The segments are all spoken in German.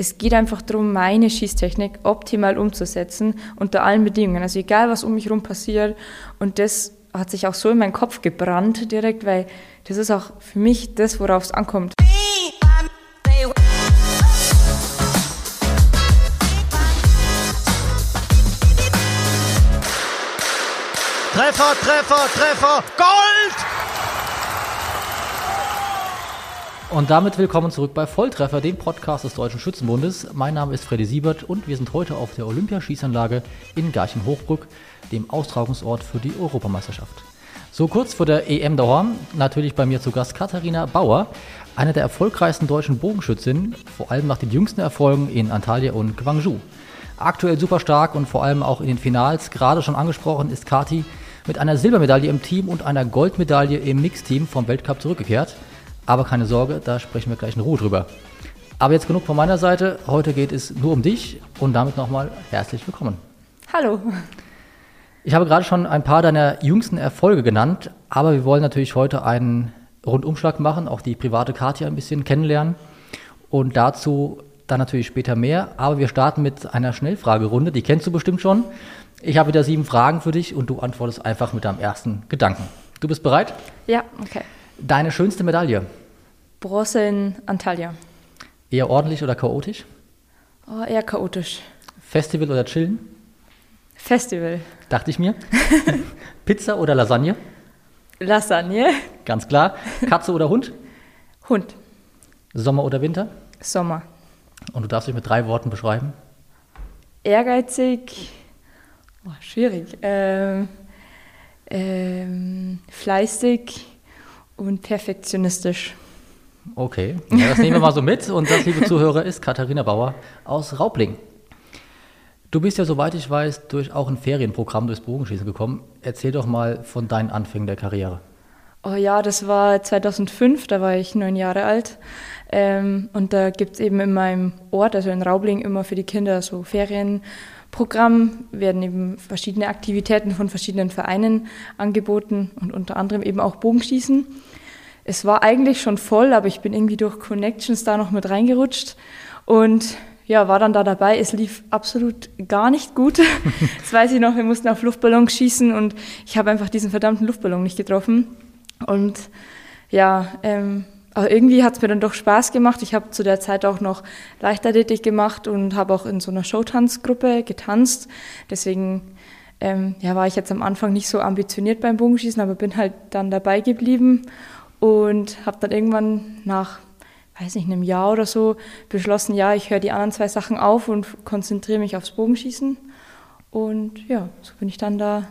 es geht einfach darum, meine Schießtechnik optimal umzusetzen unter allen Bedingungen. Also egal, was um mich herum passiert. Und das hat sich auch so in meinen Kopf gebrannt direkt, weil das ist auch für mich das, worauf es ankommt. Treffer, Treffer, Treffer, Gold! Und damit willkommen zurück bei Volltreffer, dem Podcast des Deutschen Schützenbundes. Mein Name ist Freddy Siebert und wir sind heute auf der Olympiaschießanlage in Garching-Hochbrück, dem Austragungsort für die Europameisterschaft. So kurz vor der EM daheim, natürlich bei mir zu Gast Katharina Bauer, eine der erfolgreichsten deutschen Bogenschützinnen, vor allem nach den jüngsten Erfolgen in Antalya und Gwangju. Aktuell super stark und vor allem auch in den Finals, gerade schon angesprochen, ist Kati mit einer Silbermedaille im Team und einer Goldmedaille im Mixteam vom Weltcup zurückgekehrt. Aber keine Sorge, da sprechen wir gleich in Ruhe drüber. Aber jetzt genug von meiner Seite. Heute geht es nur um dich und damit nochmal herzlich willkommen. Hallo. Ich habe gerade schon ein paar deiner jüngsten Erfolge genannt, aber wir wollen natürlich heute einen Rundumschlag machen, auch die private Katja ein bisschen kennenlernen und dazu dann natürlich später mehr. Aber wir starten mit einer Schnellfragerunde, die kennst du bestimmt schon. Ich habe wieder sieben Fragen für dich und du antwortest einfach mit deinem ersten Gedanken. Du bist bereit? Ja, okay. Deine schönste Medaille? Bronze in Antalya. Eher ordentlich oder chaotisch? Oh, eher chaotisch. Festival oder chillen? Festival. Dachte ich mir. Pizza oder Lasagne? Lasagne. Ganz klar. Katze oder Hund? Hund. Sommer oder Winter? Sommer. Und du darfst dich mit drei Worten beschreiben? Ehrgeizig, Oh, schwierig. Ähm, ähm, fleißig und perfektionistisch. Okay, ja, das nehmen wir mal so mit. Und das, liebe Zuhörer, ist Katharina Bauer aus Raubling. Du bist ja, soweit ich weiß, durch auch ein Ferienprogramm durchs Bogenschießen gekommen. Erzähl doch mal von deinen Anfängen der Karriere. Oh ja, das war 2005, da war ich neun Jahre alt. Ähm, und da gibt es eben in meinem Ort, also in Raubling, immer für die Kinder so Ferien. Programm werden eben verschiedene Aktivitäten von verschiedenen Vereinen angeboten und unter anderem eben auch Bogenschießen. Es war eigentlich schon voll, aber ich bin irgendwie durch Connections da noch mit reingerutscht und ja, war dann da dabei. Es lief absolut gar nicht gut. das weiß ich noch, wir mussten auf Luftballons schießen und ich habe einfach diesen verdammten Luftballon nicht getroffen. Und ja, ähm, aber irgendwie hat es mir dann doch Spaß gemacht. Ich habe zu der Zeit auch noch Leichtathletik gemacht und habe auch in so einer Showtanzgruppe getanzt. Deswegen ähm, ja, war ich jetzt am Anfang nicht so ambitioniert beim Bogenschießen, aber bin halt dann dabei geblieben und habe dann irgendwann nach, weiß nicht, einem Jahr oder so beschlossen, ja, ich höre die anderen zwei Sachen auf und konzentriere mich aufs Bogenschießen. Und ja, so bin ich dann da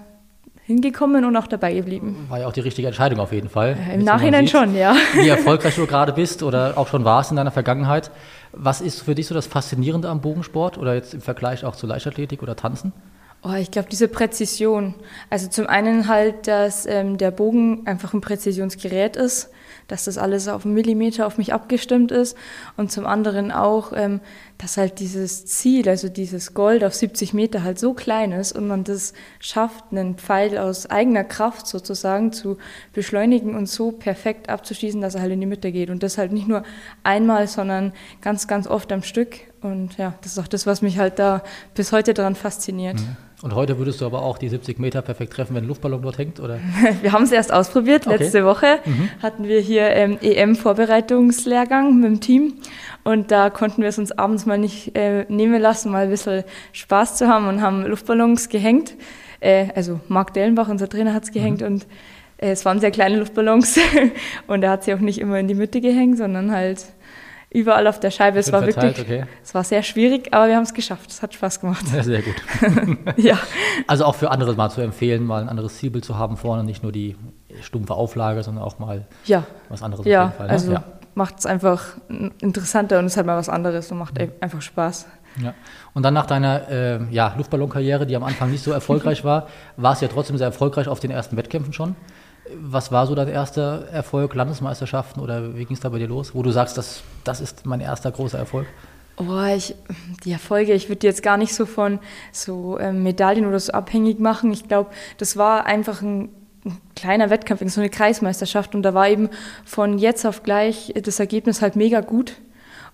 hingekommen und auch dabei geblieben. War ja auch die richtige Entscheidung auf jeden Fall. Ja, Im Nachhinein sieht, schon, ja. Wie erfolgreich du gerade bist oder auch schon warst in deiner Vergangenheit. Was ist für dich so das Faszinierende am Bogensport oder jetzt im Vergleich auch zu Leichtathletik oder Tanzen? Oh, ich glaube, diese Präzision. Also zum einen halt, dass ähm, der Bogen einfach ein Präzisionsgerät ist dass das alles auf einen Millimeter auf mich abgestimmt ist und zum anderen auch, ähm, dass halt dieses Ziel, also dieses Gold auf 70 Meter halt so klein ist und man das schafft, einen Pfeil aus eigener Kraft sozusagen zu beschleunigen und so perfekt abzuschießen, dass er halt in die Mitte geht und das halt nicht nur einmal, sondern ganz, ganz oft am Stück und ja, das ist auch das, was mich halt da bis heute daran fasziniert. Mhm. Und heute würdest du aber auch die 70 Meter perfekt treffen, wenn ein Luftballon dort hängt, oder? Wir haben es erst ausprobiert. Okay. Letzte Woche mhm. hatten wir hier ähm, EM-Vorbereitungslehrgang mit dem Team. Und da konnten wir es uns abends mal nicht äh, nehmen lassen, mal ein bisschen Spaß zu haben und haben Luftballons gehängt. Äh, also Marc Dellenbach, unser Trainer, hat es gehängt mhm. und äh, es waren sehr kleine Luftballons. und er hat sie auch nicht immer in die Mitte gehängt, sondern halt überall auf der Scheibe. Es war verteilt, wirklich, okay. es war sehr schwierig, aber wir haben es geschafft. Es hat Spaß gemacht. Ja, sehr gut. ja. Also auch für andere mal zu empfehlen, mal ein anderes Zielbild zu haben vorne, nicht nur die stumpfe Auflage, sondern auch mal ja. was anderes ja, auf jeden Fall. Ne? Also ja. macht es einfach interessanter und es halt mal was anderes und macht mhm. einfach Spaß. Ja. Und dann nach deiner äh, ja, Luftballonkarriere, die am Anfang nicht so erfolgreich war, war es ja trotzdem sehr erfolgreich auf den ersten Wettkämpfen schon. Was war so dein erster Erfolg, Landesmeisterschaften oder wie ging es da bei dir los, wo du sagst, das, das ist mein erster großer Erfolg? Oh, ich, die Erfolge, ich würde jetzt gar nicht so von so ähm, Medaillen oder so abhängig machen. Ich glaube, das war einfach ein, ein kleiner Wettkampf, so eine Kreismeisterschaft und da war eben von jetzt auf gleich das Ergebnis halt mega gut.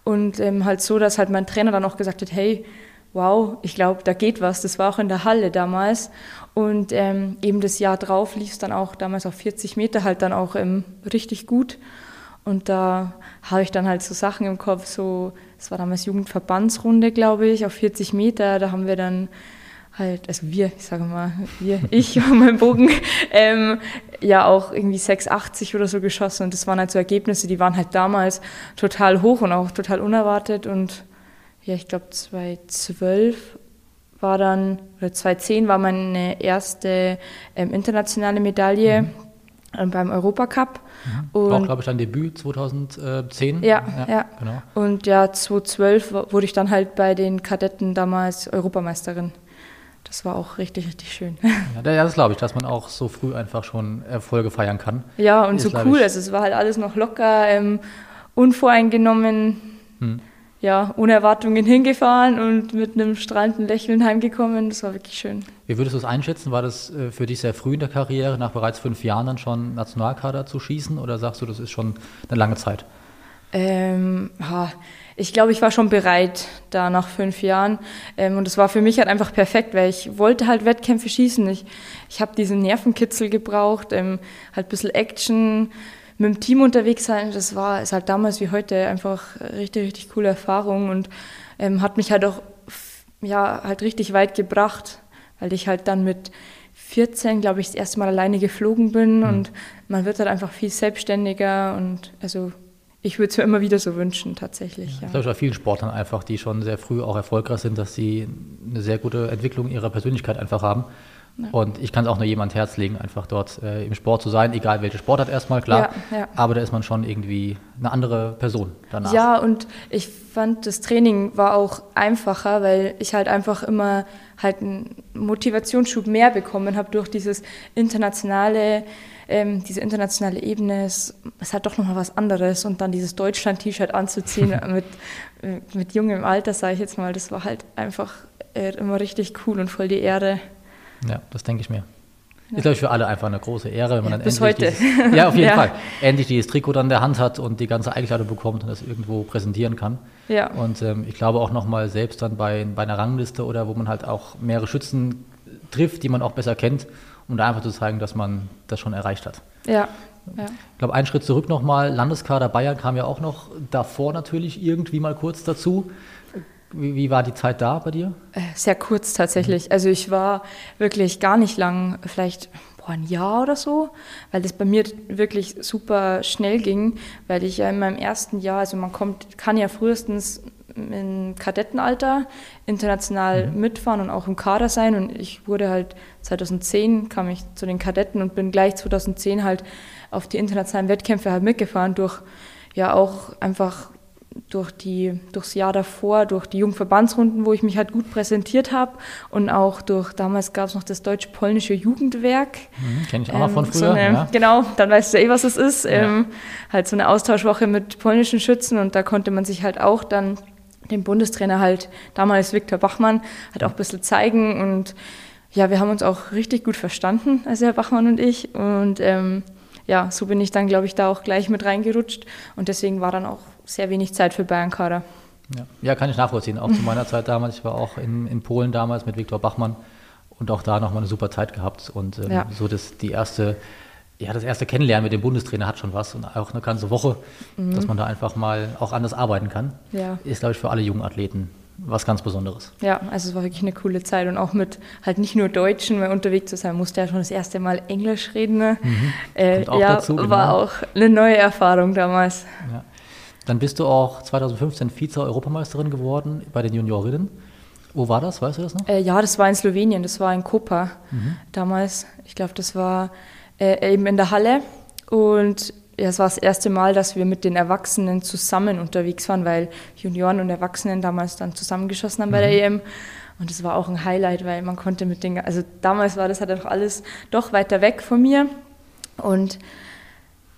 Und ähm, halt so, dass halt mein Trainer dann auch gesagt hat, hey, wow, ich glaube, da geht was. Das war auch in der Halle damals. Und ähm, eben das Jahr drauf lief es dann auch damals auf 40 Meter halt dann auch ähm, richtig gut. Und da habe ich dann halt so Sachen im Kopf, so, es war damals Jugendverbandsrunde, glaube ich, auf 40 Meter. Da haben wir dann halt, also wir, ich sage mal, wir, ich und mein Bogen, ähm, ja auch irgendwie 6,80 oder so geschossen. Und das waren halt so Ergebnisse, die waren halt damals total hoch und auch total unerwartet. Und ja, ich glaube 2012 war dann, oder 2010 war meine erste ähm, internationale Medaille mhm. ähm, beim Europacup. Mhm. Und auch, glaube ich, dein Debüt 2010. Ja, ja, ja, genau. Und ja, 2012 wurde ich dann halt bei den Kadetten damals Europameisterin. Das war auch richtig, richtig schön. Ja, das glaube ich, dass man auch so früh einfach schon Erfolge feiern kann. Ja, und Ist, so cool. Also es war halt alles noch locker, ähm, unvoreingenommen. Hm ja, ohne Erwartungen hingefahren und mit einem strahlenden Lächeln heimgekommen. Das war wirklich schön. Wie würdest du es einschätzen? War das äh, für dich sehr früh in der Karriere, nach bereits fünf Jahren dann schon Nationalkader zu schießen oder sagst du, das ist schon eine lange Zeit? Ähm, ich glaube, ich war schon bereit da nach fünf Jahren. Ähm, und es war für mich halt einfach perfekt, weil ich wollte halt Wettkämpfe schießen. Ich, ich habe diesen Nervenkitzel gebraucht, ähm, halt ein bisschen Action, mit dem Team unterwegs sein, das war ist halt damals wie heute einfach richtig, richtig coole Erfahrung und ähm, hat mich halt auch ja, halt richtig weit gebracht, weil ich halt dann mit 14, glaube ich, das erste Mal alleine geflogen bin mhm. und man wird halt einfach viel selbstständiger und also ich würde es mir immer wieder so wünschen, tatsächlich. Ja. Ich glaube, bei vielen Sportlern einfach, die schon sehr früh auch erfolgreich sind, dass sie eine sehr gute Entwicklung ihrer Persönlichkeit einfach haben ja. Und ich kann es auch nur jemand Herz legen, einfach dort äh, im Sport zu sein, egal welche Sportart erstmal, klar. Ja, ja. Aber da ist man schon irgendwie eine andere Person danach. Ja, und ich fand, das Training war auch einfacher, weil ich halt einfach immer halt einen Motivationsschub mehr bekommen habe durch dieses internationale, ähm, diese internationale Ebene. Es, es hat doch nochmal was anderes. Und dann dieses Deutschland-T-Shirt anzuziehen mit, mit jungem Alter, sage ich jetzt mal, das war halt einfach äh, immer richtig cool und voll die Ehre. Ja, das denke ich mir. Ja. Ist, glaube ich, für alle einfach eine große Ehre, wenn man ja, dann bis heute. Dieses, ja, auf jeden ja. Fall. Endlich dieses Trikot dann in der Hand hat und die ganze Einkleidung bekommt und das irgendwo präsentieren kann. Ja. Und ähm, ich glaube auch nochmal selbst dann bei, bei einer Rangliste oder wo man halt auch mehrere Schützen trifft, die man auch besser kennt, um da einfach zu zeigen, dass man das schon erreicht hat. Ja. Ja. Ich glaube, einen Schritt zurück nochmal, Landeskader Bayern kam ja auch noch davor natürlich irgendwie mal kurz dazu. Wie, wie, war die Zeit da bei dir? Äh, sehr kurz tatsächlich. Mhm. Also ich war wirklich gar nicht lang, vielleicht boah, ein Jahr oder so, weil das bei mir wirklich super schnell ging, weil ich ja in meinem ersten Jahr, also man kommt, kann ja frühestens im Kadettenalter international mhm. mitfahren und auch im Kader sein und ich wurde halt 2010 kam ich zu den Kadetten und bin gleich 2010 halt auf die internationalen Wettkämpfe halt mitgefahren durch ja auch einfach durch die, durchs Jahr davor, durch die Jugendverbandsrunden, wo ich mich halt gut präsentiert habe und auch durch, damals gab es noch das deutsch-polnische Jugendwerk. Mhm, Kenne ich auch ähm, noch von früher. So eine, ja. Genau, dann weißt du eh, was es ist. Ja. Ähm, halt so eine Austauschwoche mit polnischen Schützen und da konnte man sich halt auch dann dem Bundestrainer halt, damals Viktor Bachmann, halt auch ein bisschen zeigen und ja, wir haben uns auch richtig gut verstanden, also Herr Bachmann und ich und ähm, ja, so bin ich dann, glaube ich, da auch gleich mit reingerutscht und deswegen war dann auch sehr wenig Zeit für Bayern-Kader. Ja. ja, kann ich nachvollziehen. Auch zu meiner Zeit damals. Ich war auch in, in Polen damals mit Viktor Bachmann und auch da nochmal eine super Zeit gehabt. Und ähm, ja. so das, die erste, ja, das erste Kennenlernen mit dem Bundestrainer hat schon was und auch eine ganze Woche, mhm. dass man da einfach mal auch anders arbeiten kann. Ja. Ist, glaube ich, für alle jungen Athleten was ganz Besonderes. Ja, also es war wirklich eine coole Zeit und auch mit halt nicht nur Deutschen mehr unterwegs zu sein, musste ja schon das erste Mal Englisch reden. Ne? Mhm. Äh, ja, dazu, genau. war auch eine neue Erfahrung damals. Ja. Dann bist du auch 2015 Vize-Europameisterin geworden bei den Juniorinnen. Wo war das? Weißt du das noch? Äh, ja, das war in Slowenien, das war in Kopa mhm. damals. Ich glaube, das war äh, eben in der Halle. Und ja, es war das erste Mal, dass wir mit den Erwachsenen zusammen unterwegs waren, weil Junioren und Erwachsenen damals dann zusammengeschossen haben mhm. bei der EM. Und das war auch ein Highlight, weil man konnte mit den, also damals war das halt auch alles doch weiter weg von mir. Und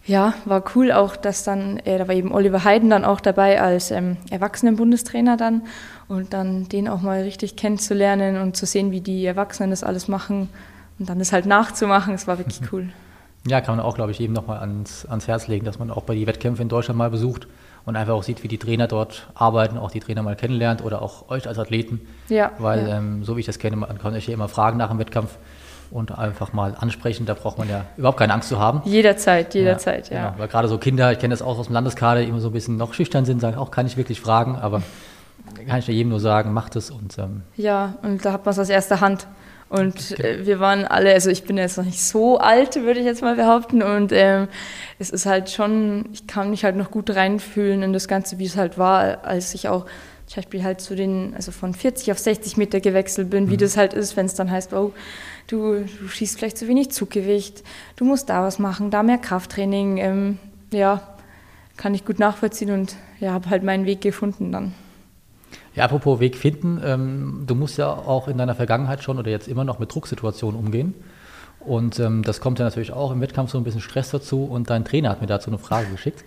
ja, war cool auch, dass dann, äh, da war eben Oliver Heiden dann auch dabei als ähm, Erwachsenenbundestrainer dann und dann den auch mal richtig kennenzulernen und zu sehen, wie die Erwachsenen das alles machen und dann das halt nachzumachen, das war wirklich cool. Ja, kann man auch, glaube ich, eben nochmal ans, ans Herz legen, dass man auch bei die Wettkämpfe in Deutschland mal besucht und einfach auch sieht, wie die Trainer dort arbeiten, auch die Trainer mal kennenlernt oder auch euch als Athleten. Ja. Weil, ja. Ähm, so wie ich das kenne, man kann euch ja immer fragen nach dem Wettkampf und einfach mal ansprechen. Da braucht man ja überhaupt keine Angst zu haben. Jederzeit, jederzeit, ja. ja. Genau. Weil gerade so Kinder, ich kenne das auch aus dem Landeskader, die immer so ein bisschen noch schüchtern sind, sagen auch, kann ich wirklich fragen, aber kann ich ja jedem nur sagen, macht es und ähm ja, und da hat man es aus erster Hand. Und äh, wir waren alle, also ich bin jetzt noch nicht so alt, würde ich jetzt mal behaupten. Und ähm, es ist halt schon, ich kann mich halt noch gut reinfühlen in das Ganze, wie es halt war, als ich auch zum Beispiel halt zu den, also von 40 auf 60 Meter gewechselt bin, mhm. wie das halt ist, wenn es dann heißt, oh, du, du schießt vielleicht zu wenig Zuggewicht, du musst da was machen, da mehr Krafttraining. Ähm, ja, kann ich gut nachvollziehen und ja, habe halt meinen Weg gefunden dann. Ja, apropos Weg finden, ähm, du musst ja auch in deiner Vergangenheit schon oder jetzt immer noch mit Drucksituationen umgehen. Und ähm, das kommt ja natürlich auch im Wettkampf so ein bisschen Stress dazu. Und dein Trainer hat mir dazu eine Frage geschickt.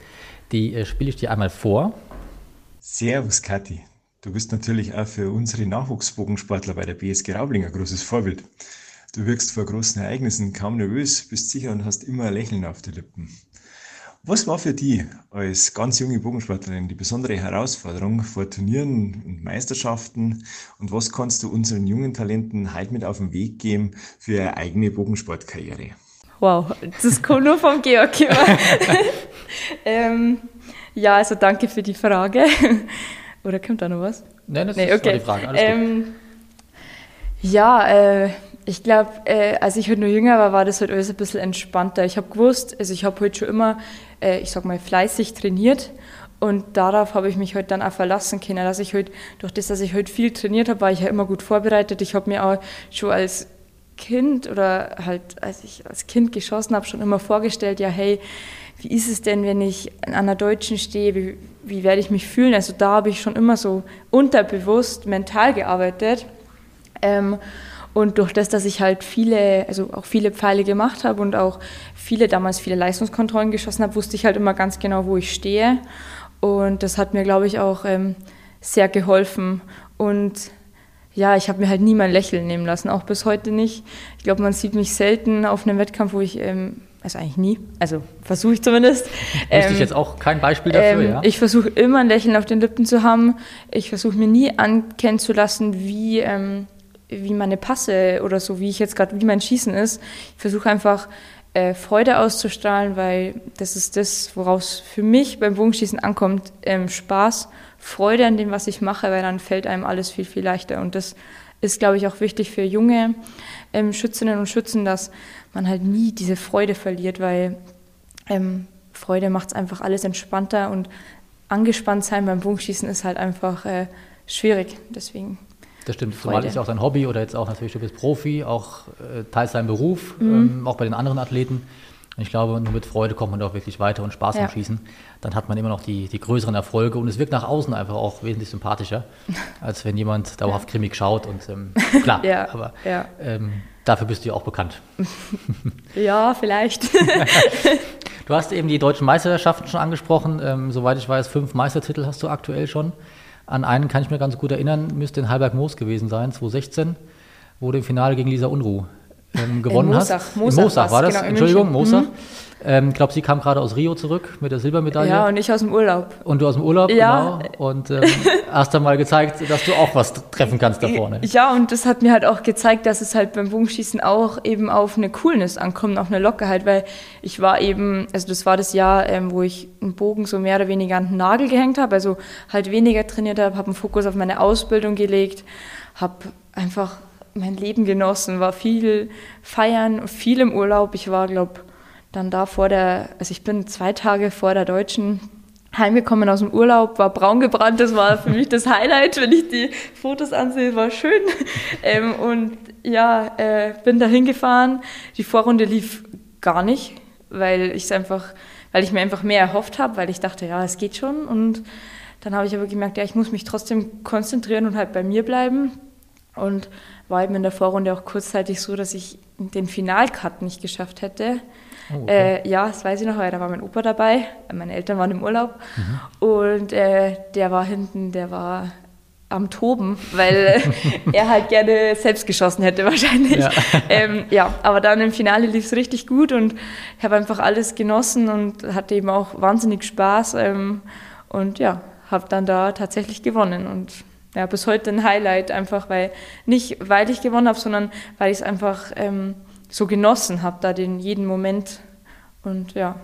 Die äh, spiele ich dir einmal vor. Servus, Kathi. Du bist natürlich auch für unsere Nachwuchsbogensportler bei der BSG Raubling ein großes Vorbild. Du wirkst vor großen Ereignissen kaum nervös, bist sicher und hast immer ein Lächeln auf den Lippen. Was war für dich als ganz junge Bogensportlerin die besondere Herausforderung vor Turnieren und Meisterschaften und was kannst du unseren jungen Talenten heute mit auf den Weg geben für eine eigene Bogensportkarriere? Wow, das kommt nur vom Georg ähm, ja, also danke für die Frage. Oder kommt da noch was? Nein, das nee, ist okay. die Frage. Alles ähm, ja, äh, ich glaube, äh, als ich halt nur jünger war, war das halt alles ein bisschen entspannter. Ich habe gewusst, also ich habe heute halt schon immer, äh, ich sag mal, fleißig trainiert und darauf habe ich mich heute halt dann auch verlassen können, dass ich heute, durch das, dass ich heute viel trainiert habe, war ich ja immer gut vorbereitet. Ich habe mir auch schon als Kind oder halt als ich als Kind geschossen habe, schon immer vorgestellt, ja, hey, wie ist es denn, wenn ich an einer Deutschen stehe, wie, wie werde ich mich fühlen? Also da habe ich schon immer so unterbewusst mental gearbeitet. Ähm, und durch das, dass ich halt viele, also auch viele Pfeile gemacht habe und auch viele, damals viele Leistungskontrollen geschossen habe, wusste ich halt immer ganz genau, wo ich stehe. Und das hat mir, glaube ich, auch ähm, sehr geholfen. Und ja, ich habe mir halt nie mein Lächeln nehmen lassen, auch bis heute nicht. Ich glaube, man sieht mich selten auf einem Wettkampf, wo ich, ähm, also eigentlich nie, also versuche ich zumindest. Wüsste ähm, ich jetzt auch kein Beispiel dafür, ähm, ja? Ich versuche immer ein Lächeln auf den Lippen zu haben. Ich versuche mir nie ankennen zu lassen, wie ähm, wie meine Passe oder so, wie ich jetzt gerade, wie mein Schießen ist. Ich versuche einfach äh, Freude auszustrahlen, weil das ist das, woraus für mich beim Bogenschießen ankommt. Ähm, Spaß, Freude an dem, was ich mache, weil dann fällt einem alles viel, viel leichter. Und das ist, glaube ich, auch wichtig für junge ähm, Schützinnen und Schützen, dass man halt nie diese Freude verliert, weil ähm, Freude macht es einfach alles entspannter und angespannt sein beim Bogenschießen ist halt einfach äh, schwierig. Deswegen das stimmt, Freude. zumal ist ja auch dein Hobby oder jetzt auch natürlich, du bist Profi, auch äh, teils dein Beruf, mhm. ähm, auch bei den anderen Athleten. Ich glaube, nur mit Freude kommt man doch wirklich weiter und Spaß ja. am Schießen. Dann hat man immer noch die, die größeren Erfolge und es wirkt nach außen einfach auch wesentlich sympathischer, als wenn jemand dauerhaft grimmig schaut. Und ähm, klar, ja, aber ja. Ähm, dafür bist du ja auch bekannt. ja, vielleicht. du hast eben die deutschen Meisterschaften schon angesprochen. Ähm, soweit ich weiß, fünf Meistertitel hast du aktuell schon. An einen kann ich mir ganz gut erinnern, müsste in Halberg-Moos gewesen sein, 2016, wo du im Finale gegen Lisa Unruh ähm, gewonnen in Mosach, hast. Mosach, in Mosach war das, genau, Entschuldigung, Mosach. Mhm. Ähm, ich glaube, sie kam gerade aus Rio zurück mit der Silbermedaille. Ja, und ich aus dem Urlaub. Und du aus dem Urlaub, ja. genau. Und ähm, hast dann mal gezeigt, dass du auch was treffen kannst da vorne. Ja, und das hat mir halt auch gezeigt, dass es halt beim Bogenschießen auch eben auf eine Coolness ankommt, auf eine Lockerheit, weil ich war eben, also das war das Jahr, ähm, wo ich einen Bogen so mehr oder weniger an den Nagel gehängt habe, also halt weniger trainiert habe, habe einen Fokus auf meine Ausbildung gelegt, habe einfach mein Leben genossen, war viel feiern, viel im Urlaub. Ich war, glaube dann da vor der, also ich bin zwei Tage vor der Deutschen heimgekommen aus dem Urlaub, war braun gebrannt, das war für mich das Highlight, wenn ich die Fotos ansehe, war schön. Ähm, und ja, äh, bin da hingefahren. Die Vorrunde lief gar nicht, weil ich einfach, weil ich mir einfach mehr erhofft habe, weil ich dachte, ja, es geht schon. Und dann habe ich aber gemerkt, ja, ich muss mich trotzdem konzentrieren und halt bei mir bleiben. Und war eben in der Vorrunde auch kurzzeitig so, dass ich den Finalcut nicht geschafft hätte. Oh, okay. äh, ja, das weiß ich noch, weil da war mein Opa dabei, meine Eltern waren im Urlaub mhm. und äh, der war hinten, der war am Toben, weil er halt gerne selbst geschossen hätte wahrscheinlich. Ja, ähm, ja aber dann im Finale lief es richtig gut und ich habe einfach alles genossen und hatte eben auch wahnsinnig Spaß. Ähm, Und ja, habe dann da tatsächlich gewonnen und ja, bis heute ein Highlight, einfach weil, nicht weil ich gewonnen habe, sondern weil ich es einfach ähm, so genossen habe, da den jeden Moment und ja.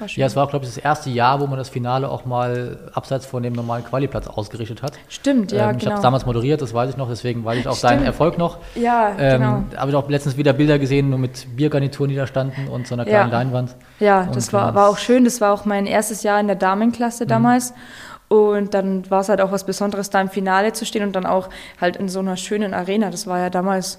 Ja. ja, es war, glaube ich, das erste Jahr, wo man das Finale auch mal abseits von dem normalen Qualiplatz ausgerichtet hat. Stimmt, ja, ähm, ich genau. Habe es damals moderiert, das weiß ich noch, deswegen weiß ich auch Stimmt. seinen Erfolg noch. Ja, ähm, genau. Habe ich auch letztens wieder Bilder gesehen, nur mit Biergarnituren, die da standen und so einer kleinen Ja. Leinwand. Ja, Und das war, war auch schön. Das war auch mein erstes Jahr in der Damenklasse Mhm. Und dann war es halt auch was Besonderes, da im Finale zu stehen und dann auch halt in so einer schönen Arena. Das war ja damals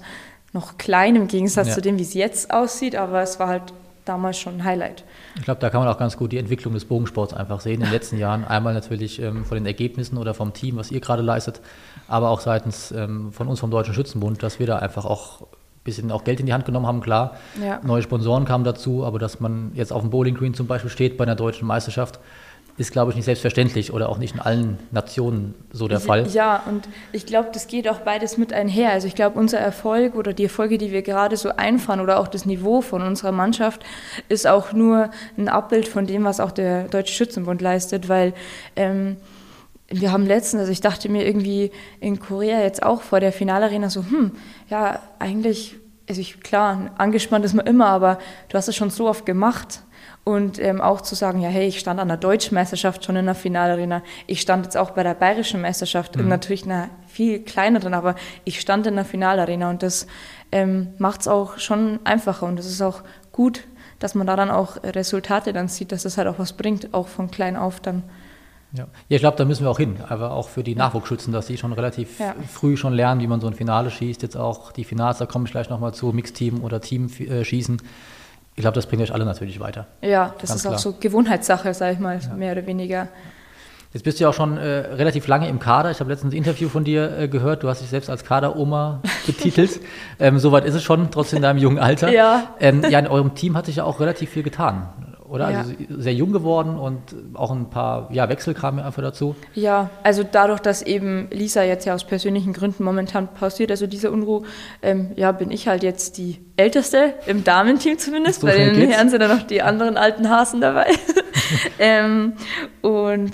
noch klein im Gegensatz Ja. zu dem, wie es jetzt aussieht, aber es war halt damals schon ein Highlight. Ich glaube, da kann man auch ganz gut die Entwicklung des Bogensports einfach sehen in den letzten Jahren. Einmal natürlich ähm, von den Ergebnissen oder vom Team, was ihr gerade leistet, aber auch seitens ähm, von uns vom Deutschen Schützenbund, dass wir da einfach auch ein bisschen auch Geld in die Hand genommen haben, klar. Ja. Neue Sponsoren kamen dazu, aber dass man jetzt auf dem Bowling Green zum Beispiel steht bei einer deutschen Meisterschaft, ist, glaube ich, nicht selbstverständlich oder auch nicht in allen Nationen so der Fall. Ja, und ich glaube, das geht auch beides mit einher. Also ich glaube, unser Erfolg oder die Erfolge, die wir gerade so einfahren oder auch das Niveau von unserer Mannschaft ist auch nur ein Abbild von dem, was auch der Deutsche Schützenbund leistet, weil ähm, wir haben letztens, also ich dachte mir irgendwie in Korea jetzt auch vor der Finalarena so, hm, ja, eigentlich, also ich, klar, angespannt ist man immer, aber du hast es schon so oft gemacht. Und ähm, auch zu sagen, ja, hey, ich stand an der Deutschen Meisterschaft schon in der Finalarena. Ich stand jetzt auch bei der Bayerischen Meisterschaft in natürlich einer viel kleineren, aber ich stand in der Finalarena und das ähm, macht es auch schon einfacher und es ist auch gut, dass man da dann auch Resultate dann sieht, dass das halt auch was bringt, auch von klein auf dann. Ja, ja ich glaube, da müssen wir auch hin, aber auch für die Nachwuchsschützen, dass die schon relativ Ja. früh schon lernen, wie man so ein Finale schießt. Jetzt auch die Finals, da komme ich gleich nochmal zu, Mixteam oder Team äh, schießen. Ich glaube, das bringt euch alle natürlich weiter. Ja, das Ganz ist auch klar. so Gewohnheitssache, sage ich mal, mehr oder weniger. Jetzt bist du ja auch schon äh, relativ lange im Kader. Ich habe letztens ein Interview von dir äh, gehört. Du hast dich selbst als Kaderoma betitelt. ähm, Soweit ist es schon, trotz in deinem jungen Alter. Ja. Ähm, ja, in eurem Team hat sich ja auch relativ viel getan, oder? Ja. Also sehr jung geworden und auch ein paar ja, Wechsel kamen einfach dazu. Ja, also dadurch, dass eben Lisa jetzt ja aus persönlichen Gründen momentan pausiert, also diese Unruhe, ähm, ja, bin ich halt jetzt die Älteste im Damenteam zumindest, bei den geht's. Herren sind dann noch die anderen alten Hasen dabei. ähm, und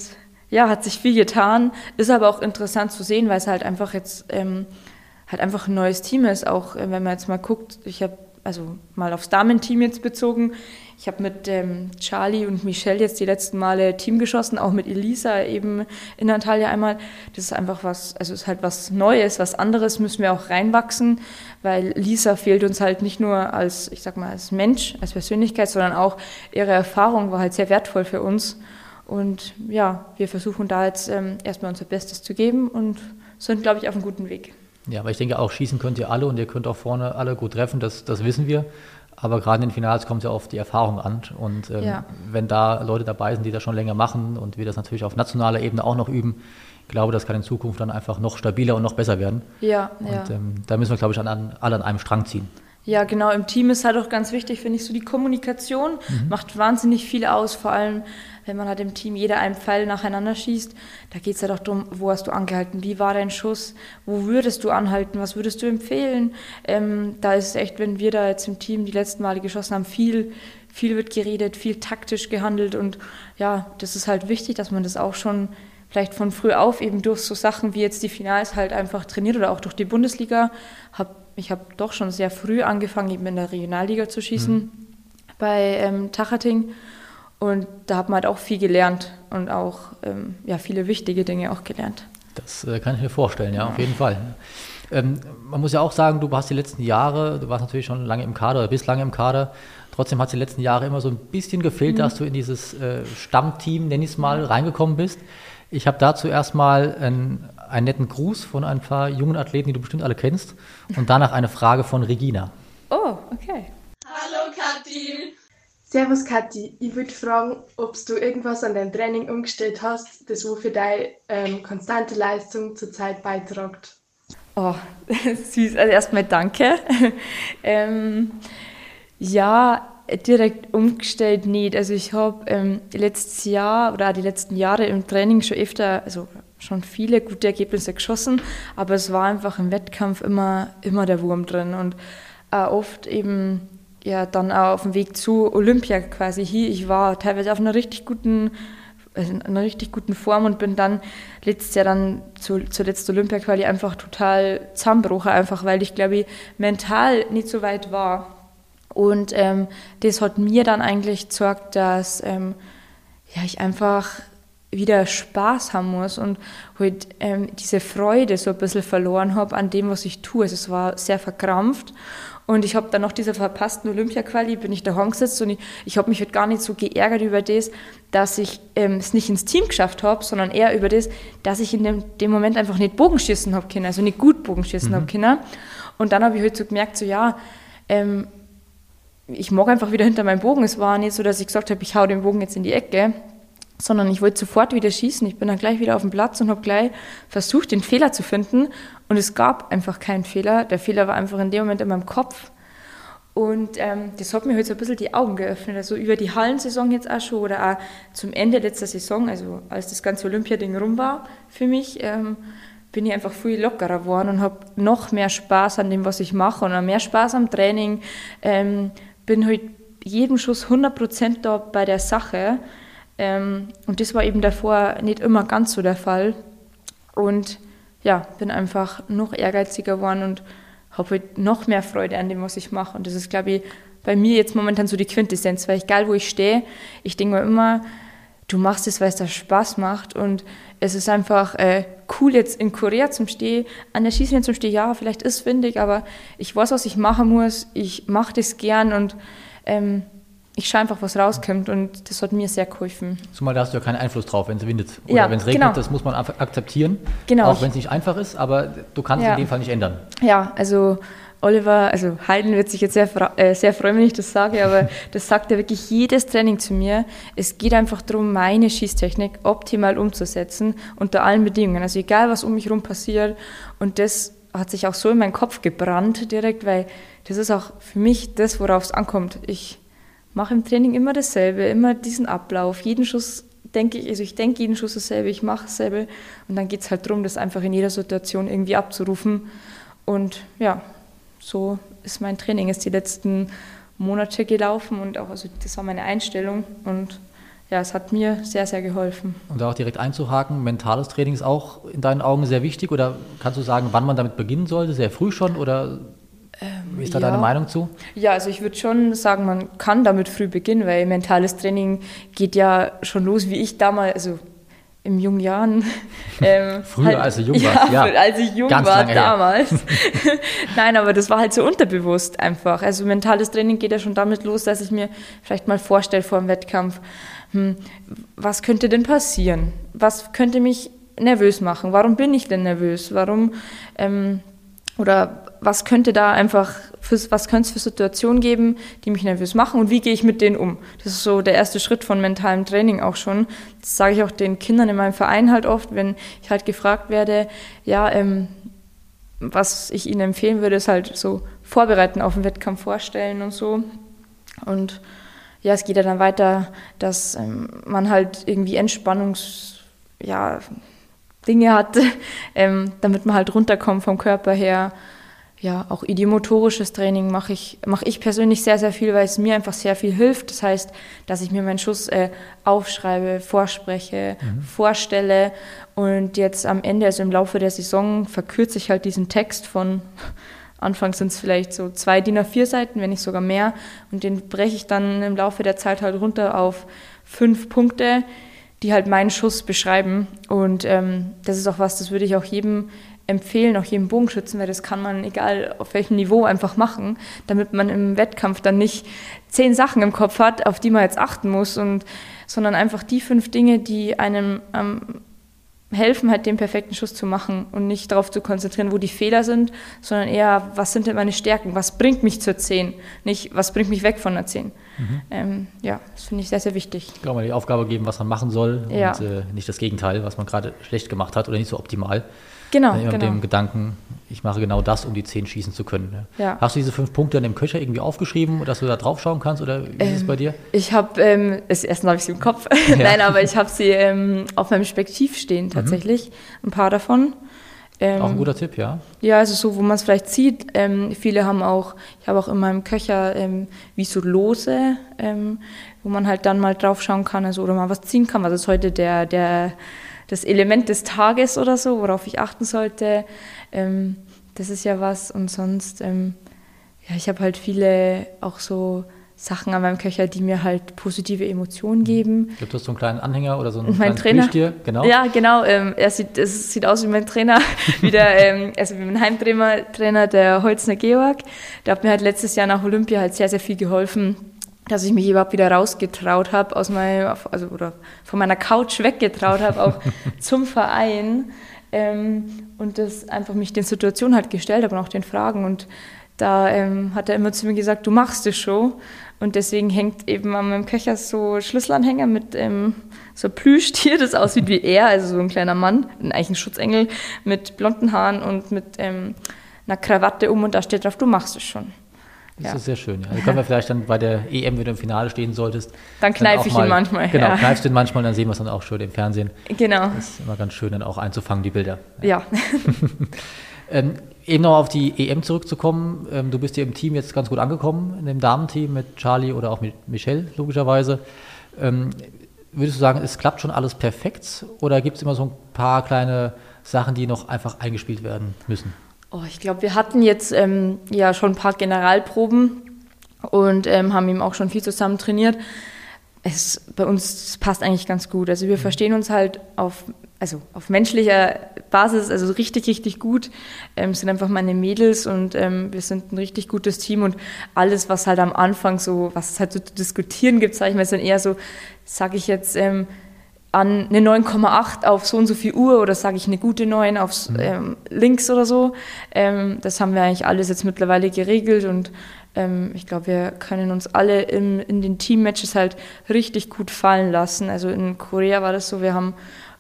ja, hat sich viel getan, ist aber auch interessant zu sehen, weil es halt einfach jetzt ähm, halt einfach ein neues Team ist, auch äh, wenn man jetzt mal guckt, ich habe also mal aufs Damenteam jetzt bezogen. Ich habe mit ähm, Charlie und Michelle jetzt die letzten Male Team geschossen, auch mit Elisa eben in Antalya einmal. Das ist einfach was, also ist halt was Neues, was anderes, müssen wir auch reinwachsen, weil Lisa fehlt uns halt nicht nur als, ich sag mal, als Mensch, als Persönlichkeit, sondern auch ihre Erfahrung war halt sehr wertvoll für uns. Und ja, wir versuchen da jetzt ähm, erstmal unser Bestes zu geben und sind, glaube ich, auf einem guten Weg. Ja, aber ich denke auch, schießen könnt ihr alle und ihr könnt auch vorne alle gut treffen, das, das wissen wir. Aber gerade in den Finals kommt es ja auf die Erfahrung an. Und ähm, Ja. wenn da Leute dabei sind, die das schon länger machen und wir das natürlich auf nationaler Ebene auch noch üben, ich glaube, das kann in Zukunft dann einfach noch stabiler und noch besser werden. Ja, ja. Und ähm, da müssen wir, glaube ich, an, an, alle an einem Strang ziehen. Ja, genau. Im Team ist halt auch ganz wichtig, finde ich, so die Kommunikation macht wahnsinnig viel aus. Vor allem, wenn man halt im Team jeder einen Pfeil nacheinander schießt. Da geht es halt auch darum, wo hast du angehalten, wie war dein Schuss, wo würdest du anhalten, was würdest du empfehlen. Ähm, da ist es echt, wenn wir da jetzt im Team die letzten Male geschossen haben, viel, viel wird geredet, viel taktisch gehandelt. Und ja, das ist halt wichtig, dass man das auch schon vielleicht von früh auf eben durch so Sachen wie jetzt die Finals halt einfach trainiert oder auch durch die Bundesliga. Hab, ich habe doch schon sehr früh angefangen, eben in der Regionalliga zu schießen bei ähm, Tachating. Und da hat man halt auch viel gelernt und auch ähm, ja, viele wichtige Dinge auch gelernt. Das äh, kann ich mir vorstellen, ja, auf jeden Fall. Ähm, man muss ja auch sagen, du hast die letzten Jahre, du warst natürlich schon lange im Kader oder bist lange im Kader, trotzdem hat es die letzten Jahre immer so ein bisschen gefehlt, dass du in dieses äh, Stammteam, nenn ich es mal, reingekommen bist. Ich habe dazu erstmal einen, einen netten Gruß von ein paar jungen Athleten, die du bestimmt alle kennst, und danach eine Frage von Regina. Oh, okay. Hallo Kathi. Servus Kathi, ich würde fragen, ob du irgendwas an deinem Training umgestellt hast, das wo für deine ähm, konstante Leistung zurzeit beiträgt. Oh, süß. Also erstmal danke. ähm, ja, direkt umgestellt nicht. Also ich habe ähm, letztes Jahr oder auch die letzten Jahre im Training schon öfter, also schon viele gute Ergebnisse geschossen, aber es war einfach im Wettkampf immer, immer der Wurm drin und äh, oft eben ja dann auch auf dem Weg zu Olympia quasi hier. Ich war teilweise auf einer richtig guten also in einer richtig guten Form und bin dann letztes Jahr dann zu, zur letzten Olympia-Quali einfach total zusammenbrochen, einfach weil ich glaube ich mental nicht so weit war. Und ähm, das hat mir dann eigentlich gezeigt, dass ähm, ja, ich einfach wieder Spaß haben muss und halt ähm, diese Freude so ein bisschen verloren habe an dem, was ich tue. Also es war sehr verkrampft und ich habe dann noch diese verpassten Olympia-Quali, bin ich da gesetzt und ich, ich habe mich halt gar nicht so geärgert über das, dass ich ähm, es nicht ins Team geschafft habe, sondern eher über das, dass ich in dem, dem Moment einfach nicht Bogenschießen habe können, also nicht gut Bogenschießen mhm. habe können. Und dann habe ich halt so gemerkt, so ja, ähm, ich mag einfach wieder hinter meinem Bogen. Es war nicht so, dass ich gesagt habe, ich hau den Bogen jetzt in die Ecke, sondern ich wollte sofort wieder schießen. Ich bin dann gleich wieder auf dem Platz und habe gleich versucht, den Fehler zu finden. Und es gab einfach keinen Fehler. Der Fehler war einfach in dem Moment in meinem Kopf. Und ähm, das hat mir halt so ein bisschen die Augen geöffnet. Also über die Hallensaison jetzt auch schon oder auch zum Ende letzter Saison, also als das ganze Olympiading rum war für mich, ähm, bin ich einfach viel lockerer geworden und habe noch mehr Spaß an dem, was ich mache und mehr Spaß am Training. Ähm, bin halt jedem Schuss 100% da bei der Sache. Ähm, und das war eben davor nicht immer ganz so der Fall. Und ja, bin einfach noch ehrgeiziger geworden und habe halt noch mehr Freude an dem, was ich mache. Und das ist, glaube ich, bei mir jetzt momentan so die Quintessenz, weil egal wo ich stehe, ich denke mir immer, du machst es, weil es da Spaß macht. Und es ist einfach äh, cool, jetzt in Korea zum Stehen, an der Schießlinie zum Stehen, ja, vielleicht ist es windig, aber ich weiß, was ich machen muss. Ich mache das gern und ähm, ich schaue einfach, was rauskommt und das hat mir sehr geholfen. Zumal da hast du ja keinen Einfluss drauf, wenn es windet oder ja, wenn es regnet, genau. das muss man akzeptieren. Genau. Auch wenn es nicht einfach ist, aber du kannst ja. in dem Fall nicht ändern. Ja, also Oliver, also Heiden wird sich jetzt sehr, äh, sehr freuen, wenn ich das sage, aber das sagt ja wirklich jedes Training zu mir. Es geht einfach darum, meine Schießtechnik optimal umzusetzen unter allen Bedingungen. Also egal, was um mich herum passiert. Und das hat sich auch so in meinen Kopf gebrannt direkt, weil das ist auch für mich das, worauf es ankommt. Ich mache im Training immer dasselbe, immer diesen Ablauf. Jeden Schuss denke ich, also ich denke jeden Schuss dasselbe, ich mache dasselbe. Und dann geht es halt darum, das einfach in jeder Situation irgendwie abzurufen. Und ja, so ist mein Training jetzt die letzten Monate gelaufen und auch, also das war meine Einstellung und ja, es hat mir sehr, sehr geholfen. Und da auch direkt einzuhaken, mentales Training ist auch in deinen Augen sehr wichtig oder kannst du sagen, wann man damit beginnen sollte? Sehr früh schon oder wie ist da ja. deine Meinung zu? Ja, also ich würde schon sagen, man kann damit früh beginnen, weil mentales Training geht ja schon los, wie ich damals, also im jungen Jahren. Ähm, Früher, halt, als du jung warst, ja. Als ich jung Ganz war damals. Nein, aber das war halt so unterbewusst einfach. Also mentales Training geht ja schon damit los, dass ich mir vielleicht mal vorstelle vor dem Wettkampf, hm, was könnte denn passieren? Was könnte mich nervös machen? Warum bin ich denn nervös? Warum ähm, oder was könnte da einfach, für, was könnte es für Situationen geben, die mich nervös machen und wie gehe ich mit denen um? Das ist so der erste Schritt von mentalem Training auch schon. Das sage ich auch den Kindern in meinem Verein halt oft, wenn ich halt gefragt werde, ja, ähm, was ich ihnen empfehlen würde, ist halt so vorbereiten auf den Wettkampf vorstellen und so. Und ja, es geht ja dann weiter, dass ähm, man halt irgendwie Entspannungs, ja, Dinge hat, ähm, damit man halt runterkommt vom Körper her. Ja, auch idiomotorisches Training mache ich, mache ich persönlich sehr, sehr viel, weil es mir einfach sehr viel hilft. Das heißt, dass ich mir meinen Schuss äh, aufschreibe, vorspreche, mhm. vorstelle und jetzt am Ende, also im Laufe der Saison, verkürze ich halt diesen Text von Anfangs sind es vielleicht so zwei DIN A4 Seiten, wenn nicht sogar mehr. Und den breche ich dann im Laufe der Zeit halt runter auf fünf Punkte, die halt meinen Schuss beschreiben. Und ähm, das ist auch was, das würde ich auch jedem empfehlen, auch jedem Bogenschützen, weil das kann man, egal auf welchem Niveau, einfach machen, damit man im Wettkampf dann nicht zehn Sachen im Kopf hat, auf die man jetzt achten muss, und, sondern einfach die fünf Dinge, die einem ähm, helfen, halt den perfekten Schuss zu machen und nicht darauf zu konzentrieren, wo die Fehler sind, sondern eher, was sind denn meine Stärken, was bringt mich zur 10, nicht, was bringt mich weg von der 10. Mhm. Ähm, ja, das finde ich sehr, sehr wichtig. Ich glaube, mal die Aufgabe geben, was man machen soll ja. und äh, nicht das Gegenteil, was man gerade schlecht gemacht hat oder nicht so optimal. Genau, immer genau. mit dem Gedanken, ich mache genau das, um die 10 schießen zu können. Ja. Hast du diese fünf Punkte dann im Köcher irgendwie aufgeschrieben, dass du da drauf schauen kannst oder wie ähm, ist es bei dir? Ich habe, ähm, erstens habe ich sie im Kopf, ja. nein, aber ich habe sie ähm, auf meinem Spektiv stehen tatsächlich, mhm. ein paar davon. Ähm, auch ein guter Tipp, ja. Ja, also so, wo man es vielleicht sieht. Ähm, viele haben auch, ich habe auch in meinem Köcher ähm, wie so Lose, ähm, wo man halt dann mal drauf schauen kann, also oder mal was ziehen kann. Was ist heute der, der, das Element des Tages oder so, worauf ich achten sollte. Ähm, das ist ja was. Und sonst, ähm, ja, ich habe halt viele auch so Sachen an meinem Köcher, die mir halt positive Emotionen mhm. geben. Gibt es so einen kleinen Anhänger oder so einen mein kleinen Trainer, Genau. Ja, genau. Ähm, er sieht, es sieht aus wie mein Trainer, wie der, ähm, also wie mein Heimtrainer, Trainer, der Holzner Georg. Der hat mir halt letztes Jahr nach Olympia halt sehr, sehr viel geholfen, dass ich mich überhaupt wieder rausgetraut habe aus meinem, also oder von meiner Couch weggetraut habe, auch zum Verein. Ähm, und das einfach mich den Situationen halt gestellt habe und auch den Fragen und da ähm, hat er immer zu mir gesagt, du machst es schon. Und deswegen hängt eben an meinem Köcher so Schlüsselanhänger mit ähm, so Plüschtier, das aussieht wie er, also so ein kleiner Mann, eigentlich ein Schutzengel mit blonden Haaren und mit ähm, einer Krawatte um und da steht drauf, du machst es schon. Das ja. ist sehr schön. Ja. Also können wir vielleicht dann bei der EM, wenn du im Finale stehen solltest. Dann kneife ich mal, ihn manchmal. Genau, ja. kneifst du ihn manchmal, dann sehen wir es dann auch schön im Fernsehen. Genau. Das ist immer ganz schön, dann auch einzufangen, die Bilder. Ja. ähm, Eben noch auf die EM zurückzukommen. Ähm, du bist hier im Team jetzt ganz gut angekommen, in dem Damenteam mit Charlie oder auch mit Michelle, logischerweise. Ähm, würdest du sagen, es klappt schon alles perfekt oder gibt es immer so ein paar kleine Sachen, die noch einfach eingespielt werden müssen? Oh, ich glaube, wir hatten jetzt ähm, ja schon ein paar Generalproben und ähm, haben eben auch schon viel zusammen trainiert. Es, bei uns passt eigentlich ganz gut. Also wir mhm. verstehen uns halt auf also auf menschlicher Basis, also richtig, richtig gut, ähm, sind einfach meine Mädels und ähm, wir sind ein richtig gutes Team und alles, was halt am Anfang so, was es halt so zu diskutieren gibt, sage ich mal, ist dann eher so, sage ich jetzt ähm, an eine 9,8 auf so und so viel Uhr oder sage ich eine gute 9 auf mhm. ähm, links oder so. Ähm, das haben wir eigentlich alles jetzt mittlerweile geregelt und ähm, ich glaube, wir können uns alle im, in den Teammatches halt richtig gut fallen lassen. Also in Korea war das so, wir haben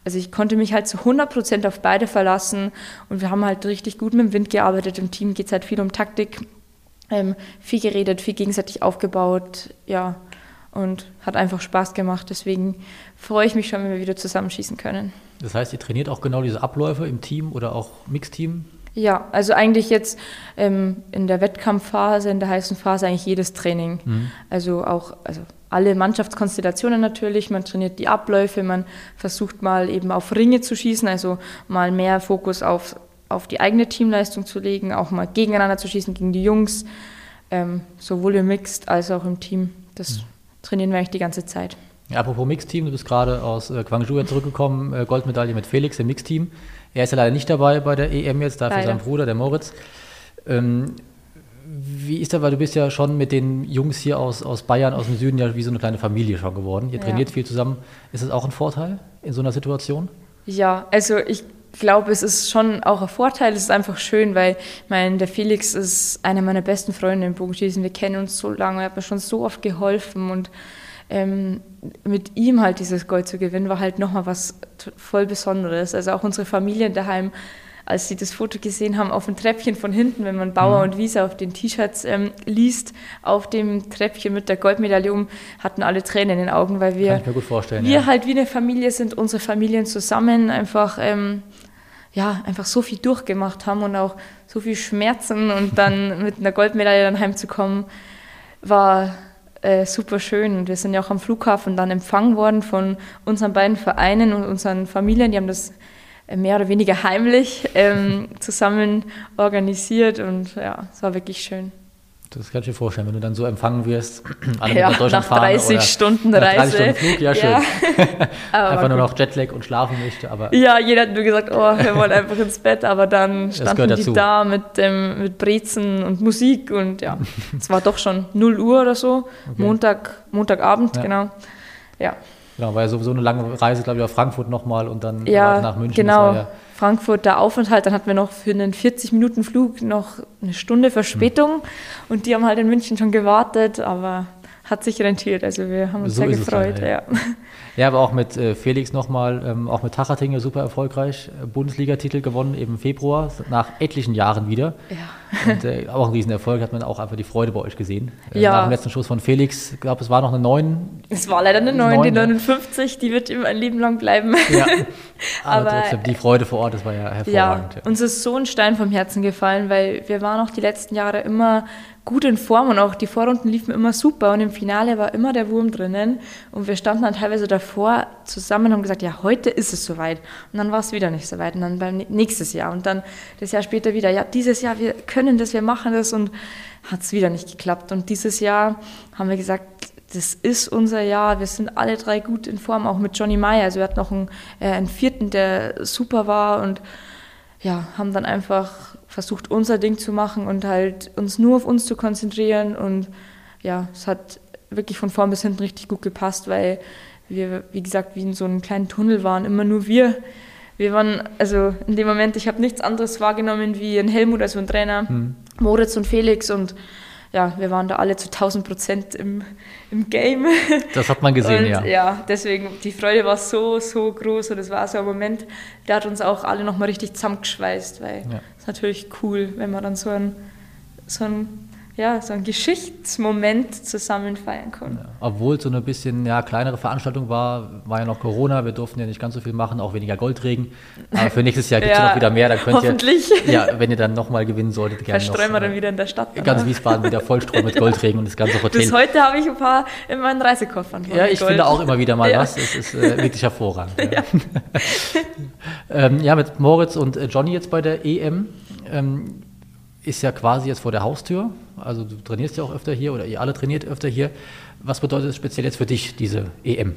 also ich konnte mich halt zu 100 Prozent auf beide verlassen und wir haben halt richtig gut mit dem Wind gearbeitet. Im Team geht es halt viel um Taktik, ähm, viel geredet, viel gegenseitig aufgebaut, ja, und hat einfach Spaß gemacht. Deswegen freue ich mich schon, wenn wir wieder zusammenschießen können. Das heißt, ihr trainiert auch genau diese Abläufe im Team oder auch Mixteam? Ja, also eigentlich jetzt ähm, in der Wettkampfphase, in der heißen Phase eigentlich jedes Training. Mhm. Also auch, also alle Mannschaftskonstellationen natürlich. Man trainiert die Abläufe, man versucht mal eben auf Ringe zu schießen, also mal mehr Fokus auf, auf die eigene Teamleistung zu legen, auch mal gegeneinander zu schießen gegen die Jungs, ähm, sowohl im Mixed als auch im Team. Das mhm. trainieren wir eigentlich die ganze Zeit. Ja, apropos Mixteam, du bist gerade aus äh, Guangzhou zurückgekommen, äh, Goldmedaille mit Felix im Mixteam. Er ist ja leider nicht dabei bei der EM jetzt, dafür leider. sein Bruder, der Moritz. Ähm, wie ist das, weil du bist ja schon mit den Jungs hier aus, aus Bayern, aus dem Süden ja wie so eine kleine Familie schon geworden. Ihr trainiert ja. viel zusammen. Ist das auch ein Vorteil in so einer Situation? Ja, also ich glaube, es ist schon auch ein Vorteil. Es ist einfach schön, weil ich meine, der Felix ist einer meiner besten Freunde im Bogenschießen. Wir kennen uns so lange, er hat mir schon so oft geholfen und ähm, mit ihm halt dieses Gold zu gewinnen, war halt nochmal was voll Besonderes. Also auch unsere Familien daheim als sie das Foto gesehen haben, auf dem Treppchen von hinten, wenn man Bauer mhm. und Wiese auf den T-Shirts ähm, liest, auf dem Treppchen mit der Goldmedaille um, hatten alle Tränen in den Augen, weil wir, wir ja. halt wie eine Familie sind, unsere Familien zusammen einfach, ähm, ja, einfach so viel durchgemacht haben und auch so viel Schmerzen und dann mit einer Goldmedaille dann heimzukommen, war äh, super schön. Und wir sind ja auch am Flughafen dann empfangen worden von unseren beiden Vereinen und unseren Familien. Die haben das mehr oder weniger heimlich ähm, zusammen organisiert und ja, es war wirklich schön. Das kann ich mir vorstellen, wenn du dann so empfangen wirst, alle ja, nach Deutschland nach 30 fahren Stunden Reise. 30 Stunden Flug, ja schön. Ja. einfach nur noch Jetlag und schlafen möchte. Aber ja, jeder hat nur gesagt, oh, wir wollen einfach ins Bett, aber dann standen die da mit, dem, mit Brezen und Musik und ja, es war doch schon 0 Uhr oder so, okay. Montag, Montagabend, ja. genau. Ja. Genau, war ja sowieso eine lange Reise, glaube ich, auf Frankfurt nochmal und dann ja, nach München. Genau, ja Frankfurt der Aufenthalt, dann hatten wir noch für einen 40-Minuten-Flug noch eine Stunde Verspätung hm. und die haben halt in München schon gewartet, aber hat sich rentiert, also wir haben uns so sehr gefreut. Dann, ja. ja. ja. aber auch mit äh, Felix nochmal, ähm, auch mit Tachatinge super erfolgreich, äh, Bundesligatitel gewonnen, eben im Februar, nach etlichen Jahren wieder. Ja. Und äh, auch ein Riesenerfolg, hat man auch einfach die Freude bei euch gesehen. Äh, Ja. Nach dem letzten Schuss von Felix, ich glaube, es war noch eine 9. Es war leider eine 9, Neun, die ja. 59, die wird ihm ein Leben lang bleiben. Ja. Aber, Aber, trotzdem, die Freude vor Ort, das war ja Ja, hervorragend. Ja. uns ist so ein Stein vom Herzen gefallen, weil wir waren auch die letzten Jahre immer gut in Form und auch die Vorrunden liefen immer super und im Finale war immer der Wurm drinnen und wir standen dann teilweise davor zusammen und haben gesagt, ja, heute ist es soweit und dann war es wieder nicht soweit und dann beim nä- nächstes Jahr und dann das Jahr später wieder, ja, dieses Jahr, wir können das, wir machen das und hat es wieder nicht geklappt und dieses Jahr haben wir gesagt, das ist unser Jahr. Wir sind alle drei gut in Form, auch mit Johnny Meyer. Also wir hatten noch einen, äh, einen vierten, der super war und ja, haben dann einfach versucht, unser Ding zu machen und halt uns nur auf uns zu konzentrieren. Und ja, es hat wirklich von vorn bis hinten richtig gut gepasst, weil wir, wie gesagt, wie in so einem kleinen Tunnel waren, immer nur wir. Wir waren, also in dem Moment, ich habe nichts anderes wahrgenommen wie ein Helmut, also ein Trainer, Moritz und Felix und ja, wir waren da alle zu 1000 Prozent im, im Game. Das hat man gesehen, und, ja. Ja, deswegen, die Freude war so, so groß und es war so ein Moment, der hat uns auch alle nochmal richtig zusammengeschweißt, weil es Ja. ist natürlich cool, wenn man dann so ein, so ein, ja, so ein Geschichtsmoment zusammen feiern kann. Obwohl es so eine bisschen ja, kleinere Veranstaltung war, war ja noch Corona, wir durften ja nicht ganz so viel machen, auch weniger Goldregen. Aber für nächstes Jahr gibt es ja, Ja, noch wieder mehr, da könnt hoffentlich. ihr, ja, wenn ihr dann nochmal gewinnen solltet, gerne noch Verstreuen wir dann äh, wieder in der Stadt. dann, ganz? Wiesbaden wieder vollstreuen mit Goldregen und das ganze Hotel. Bis heute habe ich ein paar in meinen Reisekoffern. Ja, ich Gold. finde auch immer wieder mal Ja. was. Es ist äh, wirklich hervorragend. Ja. ähm, ja, mit Moritz und äh, Johnny jetzt bei der EM ähm, ist ja quasi jetzt vor der Haustür. Also du trainierst ja auch öfter hier oder ihr alle trainiert öfter hier. Was bedeutet es speziell jetzt für dich, diese EM?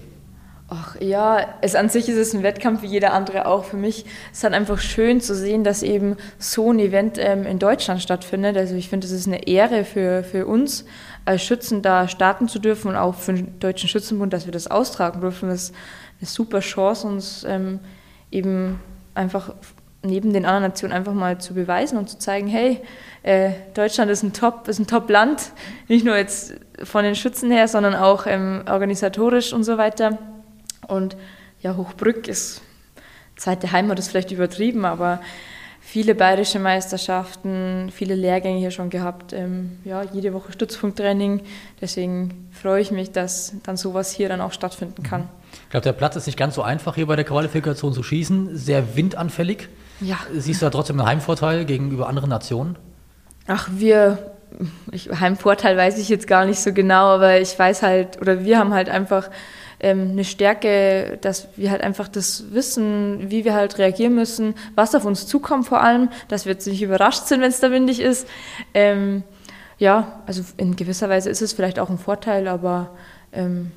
Ach ja, es an sich ist es ein Wettkampf wie jeder andere auch. Für mich ist halt einfach schön zu sehen, dass eben so ein Event ähm, in Deutschland stattfindet. Also ich finde, es ist eine Ehre für, für uns als Schützen da starten zu dürfen und auch für den Deutschen Schützenbund, dass wir das austragen dürfen. Das ist eine super Chance, uns ähm, eben einfach neben den anderen Nationen einfach mal zu beweisen und zu zeigen, hey, äh, Deutschland ist ein Top, ist ein Top-Land, nicht nur jetzt von den Schützen her, sondern auch ähm, organisatorisch und so weiter. Und ja, Hochbrück ist zweite Heimat, ist vielleicht übertrieben, aber viele bayerische Meisterschaften, viele Lehrgänge hier schon gehabt. Ähm, ja, jede Woche Stützpunkttraining. Deswegen freue ich mich, dass dann sowas hier dann auch stattfinden kann. Ich glaube, der Platz ist nicht ganz so einfach hier bei der Qualifikation zu schießen. Sehr windanfällig. Ja. Siehst du da trotzdem einen Heimvorteil gegenüber anderen Nationen? Ach, wir, ich, Heimvorteil weiß ich jetzt gar nicht so genau, aber ich weiß halt, oder wir haben halt einfach ähm, eine Stärke, dass wir halt einfach das wissen, wie wir halt reagieren müssen, was auf uns zukommt vor allem, dass wir jetzt nicht überrascht sind, wenn es da windig ist. Ähm, ja, also in gewisser Weise ist es vielleicht auch ein Vorteil, aber ähm,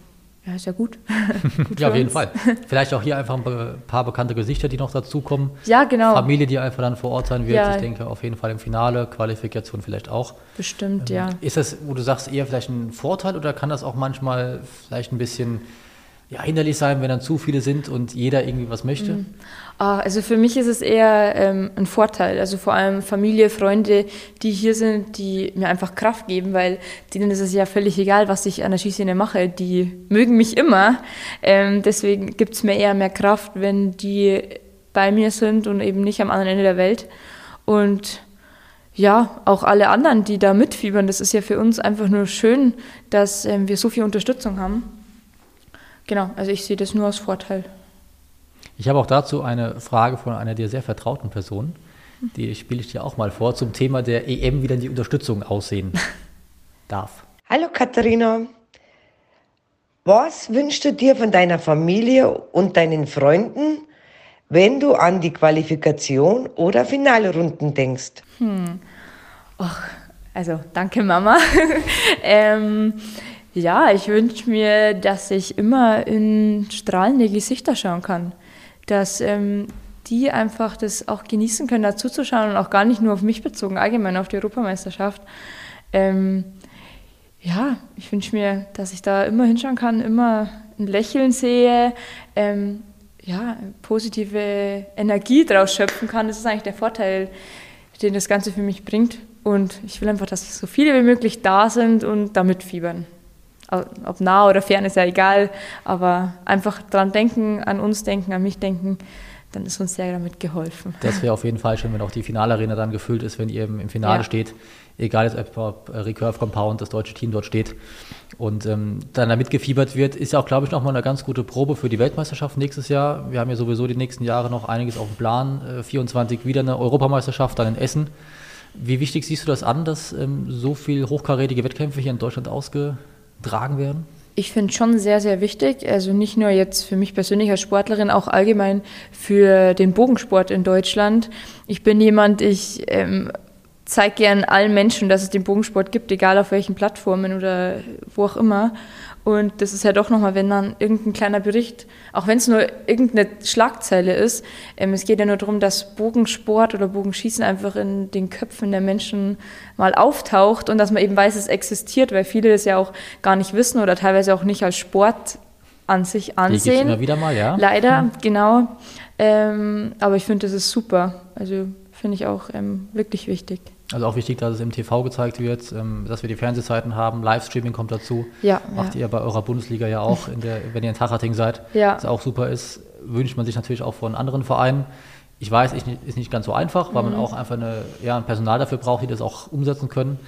ja, ist ja gut. gut Ja, auf jeden uns. Fall. Vielleicht auch hier einfach ein paar bekannte Gesichter, die noch dazukommen. Ja, genau. Familie, die einfach dann vor Ort sein wird. Ja. Ich denke auf jeden Fall im Finale, Qualifikation vielleicht auch. Bestimmt, ja. Ist das, wo du sagst, eher vielleicht ein Vorteil oder kann das auch manchmal vielleicht ein bisschen ja, hinderlich sein, wenn dann zu viele sind und jeder irgendwie was möchte? Mhm. Ah, Also für mich ist es eher ähm, ein Vorteil. Also vor allem Familie, Freunde, die hier sind, die mir einfach Kraft geben, weil denen ist es ja völlig egal, was ich an der Schießszene mache. Die mögen mich immer. Ähm, deswegen gibt es mir eher mehr Kraft, wenn die bei mir sind und eben nicht am anderen Ende der Welt. Und ja, auch alle anderen, die da mitfiebern, das ist ja für uns einfach nur schön, dass ähm, wir so viel Unterstützung haben. Genau, also ich sehe das nur als Vorteil. Ich habe auch dazu eine Frage von einer dir sehr vertrauten Person. Die spiele ich dir auch mal vor zum Thema der EM, wie dann die Unterstützung aussehen darf. Hallo Katharina. Was wünschst du dir von deiner Familie und deinen Freunden, wenn du an die Qualifikation oder Finalrunden denkst? Also danke Mama. ähm, ja, ich wünsche mir, dass ich immer in strahlende Gesichter schauen kann. Dass ähm, die einfach das auch genießen können, da zuzuschauen und auch gar nicht nur auf mich bezogen, allgemein auf die Europameisterschaft. Ähm, ja, ich wünsche mir, dass ich da immer hinschauen kann, immer ein Lächeln sehe, ähm, ja, positive Energie draus schöpfen kann. Das ist eigentlich der Vorteil, den das Ganze für mich bringt. Und ich will einfach, dass so viele wie möglich da sind und damit fiebern. Ob nah oder fern ist ja egal, aber einfach dran denken, an uns denken, an mich denken, dann ist uns sehr damit geholfen. Das wäre auf jeden Fall schön, wenn auch die Finalarena dann gefüllt ist, wenn ihr im Finale ja. steht. Egal jetzt, ob Recurve Compound, das deutsche Team dort steht und ähm, dann da mitgefiebert wird, ist ja auch, glaube ich, nochmal eine ganz gute Probe für die Weltmeisterschaft nächstes Jahr. Wir haben ja sowieso die nächsten Jahre noch einiges auf dem Plan. Äh, 24 wieder eine Europameisterschaft, dann in Essen. Wie wichtig siehst du das an, dass ähm, so viele hochkarätige Wettkämpfe hier in Deutschland ausgetragen werden? Ich finde schon sehr, sehr wichtig. Also nicht nur jetzt für mich persönlich als Sportlerin, auch allgemein für den Bogensport in Deutschland. Ich bin jemand, ich ähm, zeige gern allen Menschen, dass es den Bogensport gibt, egal auf welchen Plattformen oder wo auch immer. Und das ist ja doch nochmal, wenn dann irgendein kleiner Bericht, auch wenn es nur irgendeine Schlagzeile ist, ähm, es geht ja nur darum, dass Bogensport oder Bogenschießen einfach in den Köpfen der Menschen mal auftaucht und dass man eben weiß, es existiert, weil viele das ja auch gar nicht wissen oder teilweise auch nicht als Sport an sich ansehen. Die immer wieder mal, ja. Leider, hm. genau. Ähm, aber ich finde, das ist super. Also finde ich auch ähm, wirklich wichtig. Also auch wichtig, dass es im TV gezeigt wird, ähm, dass wir die Fernsehzeiten haben, Livestreaming kommt dazu. Ja, Macht ja. ihr bei eurer Bundesliga ja auch, der, wenn ihr in Tachating seid. Ja. Was auch super ist, wünscht man sich natürlich auch von anderen Vereinen. Ich weiß, ist nicht ganz so einfach, weil mhm. man auch einfach eine, ja, ein Personal dafür braucht, die das auch umsetzen können.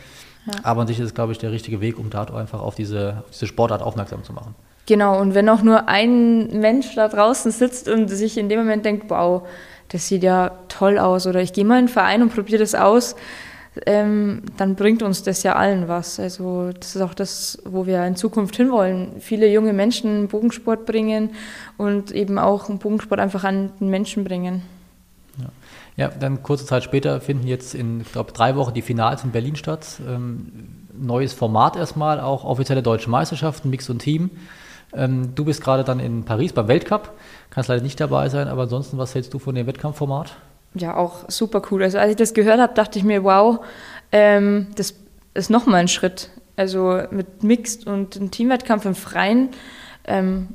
Ja. Aber an sich ist es, glaube ich, der richtige Weg, um da einfach auf diese, auf diese Sportart aufmerksam zu machen. Genau, und wenn auch nur ein Mensch da draußen sitzt und sich in dem Moment denkt, wow, das sieht ja toll aus oder ich gehe mal in den Verein und probiere das aus, ähm, dann bringt uns das ja allen was. Also das ist auch das, wo wir in Zukunft hinwollen. Viele junge Menschen Bogensport bringen und eben auch einen Bogensport einfach an den Menschen bringen. Ja. ja dann kurze Zeit später finden jetzt in, ich glaube, drei Wochen die Finals in Berlin statt. Ähm, neues Format erstmal, auch offizielle deutsche Meisterschaften, Mix und Team. Ähm, du bist gerade dann in Paris beim Weltcup, kannst leider nicht dabei sein, aber ansonsten, was hältst du von dem Wettkampfformat? Ja auch super cool. Also als ich das gehört habe, dachte ich mir, wow, ähm, das ist nochmal ein Schritt. Also mit Mixed und einem Teamwettkampf im Freien. Ähm,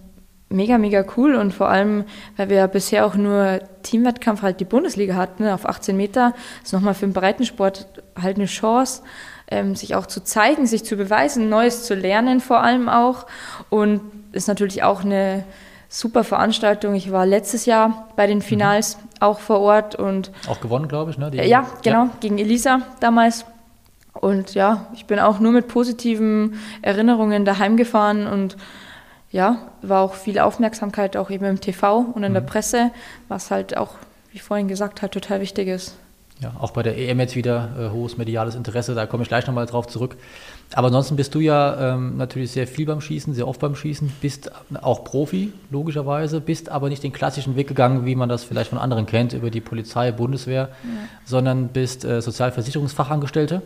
mega, mega cool und vor allem, weil wir ja bisher auch nur Teamwettkampf halt die Bundesliga hatten, ne, auf 18 Meter, ist nochmal für den Breitensport halt eine Chance, ähm, sich auch zu zeigen, sich zu beweisen, Neues zu lernen vor allem auch und ist natürlich auch eine super Veranstaltung. Ich war letztes Jahr bei den Finals mhm. Auch vor Ort und auch gewonnen, glaube ich, ne? Die, ja, genau, ja. gegen Elisa damals. Und ja, ich bin auch nur mit positiven Erinnerungen daheim gefahren und ja, war auch viel Aufmerksamkeit auch eben im TV und in mhm. der Presse, was halt auch, wie vorhin gesagt, halt total wichtig ist. Ja, auch bei der EM jetzt wieder äh, hohes mediales Interesse, da komme ich gleich nochmal drauf zurück. Aber ansonsten bist du ja ähm, natürlich sehr viel beim Schießen, sehr oft beim Schießen, bist auch Profi, logischerweise, bist aber nicht den klassischen Weg gegangen, wie man das vielleicht von anderen kennt, über die Polizei, Bundeswehr, ja. sondern bist äh, Sozialversicherungsfachangestellte.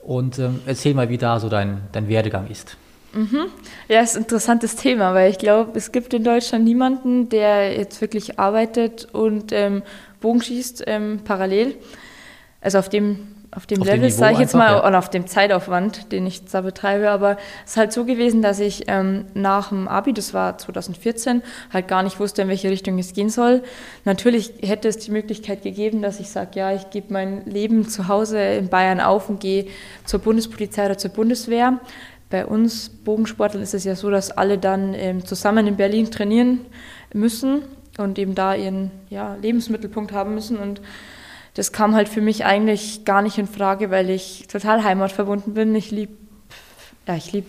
Und ähm, erzähl mal, wie da so dein, dein Werdegang ist. Mhm. Ja, ist ein interessantes Thema, weil ich glaube, es gibt in Deutschland niemanden, der jetzt wirklich arbeitet und ähm, Bogenschießt ähm, parallel. Also auf dem, auf dem auf Level, sage ich jetzt mal, ja. und auf dem Zeitaufwand, den ich da betreibe. Aber es ist halt so gewesen, dass ich ähm, nach dem Abi, das war 2014, halt gar nicht wusste, in welche Richtung es gehen soll. Natürlich hätte es die Möglichkeit gegeben, dass ich sage, ja, ich gebe mein Leben zu Hause in Bayern auf und gehe zur Bundespolizei oder zur Bundeswehr. Bei uns Bogensportlern ist es ja so, dass alle dann ähm, zusammen in Berlin trainieren müssen und eben da ihren ja, Lebensmittelpunkt haben müssen. Und das kam halt für mich eigentlich gar nicht in Frage, weil ich total heimatverbunden bin. Ich liebe ja, ich lieb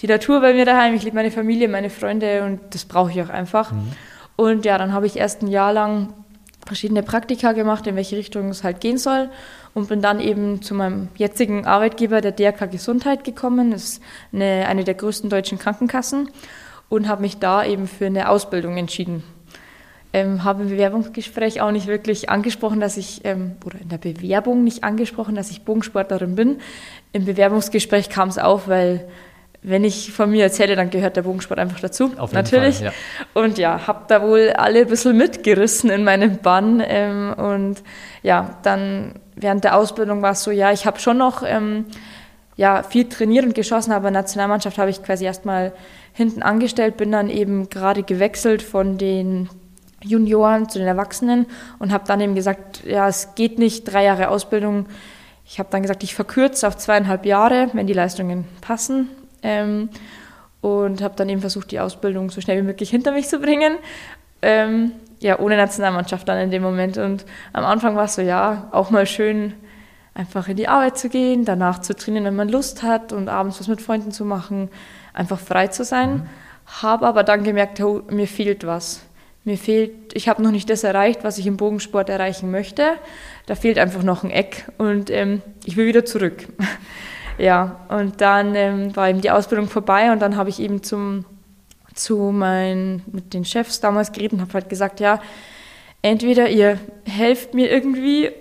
die Natur bei mir daheim, ich liebe meine Familie, meine Freunde und das brauche ich auch einfach. Mhm. Und ja, dann habe ich erst ein Jahr lang verschiedene Praktika gemacht, in welche Richtung es halt gehen soll und bin dann eben zu meinem jetzigen Arbeitgeber, der DRK Gesundheit, gekommen. Das ist eine, eine der größten deutschen Krankenkassen und habe mich da eben für eine Ausbildung entschieden ähm, habe im Bewerbungsgespräch auch nicht wirklich angesprochen, dass ich, ähm, oder in der Bewerbung nicht angesprochen, dass ich Bogensportlerin bin. Im Bewerbungsgespräch kam es auf, weil wenn ich von mir erzähle, dann gehört der Bogensport einfach dazu. Auf jeden natürlich. Fall, ja. Und ja, habe da wohl alle ein bisschen mitgerissen in meinem Bann. Ähm, und ja, dann während der Ausbildung war es so, ja, ich habe schon noch ähm, ja, viel trainiert und geschossen, aber Nationalmannschaft habe ich quasi erstmal hinten angestellt, bin dann eben gerade gewechselt von den Junioren zu den Erwachsenen und habe dann eben gesagt, ja, es geht nicht, drei Jahre Ausbildung. Ich habe dann gesagt, ich verkürze auf zweieinhalb Jahre, wenn die Leistungen passen. Ähm, und habe dann eben versucht, die Ausbildung so schnell wie möglich hinter mich zu bringen. Ähm, ja, ohne Nationalmannschaft dann in dem Moment. Und am Anfang war es so, ja, auch mal schön, einfach in die Arbeit zu gehen, danach zu trainieren, wenn man Lust hat und abends was mit Freunden zu machen, einfach frei zu sein. Mhm. Habe aber dann gemerkt, oh, mir fehlt was. Mir fehlt, ich habe noch nicht das erreicht, was ich im Bogensport erreichen möchte. Da fehlt einfach noch ein Eck und ähm, ich will wieder zurück. ja, und dann ähm, war eben die Ausbildung vorbei und dann habe ich eben zum, zu meinen, mit den Chefs damals geredet und habe halt gesagt, ja, entweder ihr helft mir irgendwie,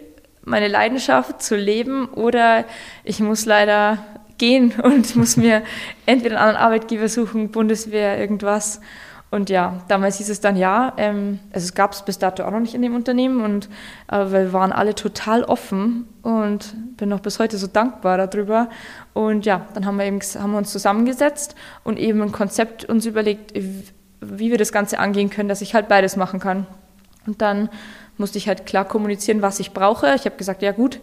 meine Leidenschaft zu leben oder ich muss leider gehen und muss mir entweder einen anderen Arbeitgeber suchen, Bundeswehr, irgendwas. Und ja, damals hieß es dann ja, ähm, also es gab es bis dato auch noch nicht in dem Unternehmen und äh, wir waren alle total offen und bin noch bis heute so dankbar darüber. Und ja, dann haben wir eben haben wir uns zusammengesetzt und eben ein Konzept uns überlegt, wie wir das Ganze angehen können, dass ich halt beides machen kann. Und dann musste ich halt klar kommunizieren, was ich brauche. Ich habe gesagt, ja gut,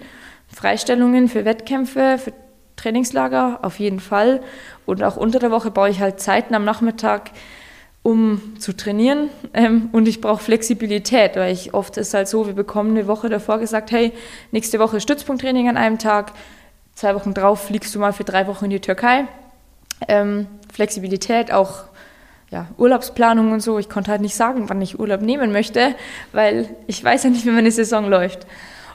Freistellungen für Wettkämpfe, für Trainingslager auf jeden Fall. Und auch unter der Woche baue ich halt Zeiten am Nachmittag, um zu trainieren. Ähm, und ich brauche Flexibilität, weil ich oft ist halt so, wir bekommen eine Woche davor gesagt, hey, nächste Woche Stützpunkttraining an einem Tag, zwei Wochen drauf fliegst du mal für drei Wochen in die Türkei. Ähm, Flexibilität, auch ja, Urlaubsplanung und so. Ich konnte halt nicht sagen, wann ich Urlaub nehmen möchte, weil ich weiß ja nicht, wie meine Saison läuft.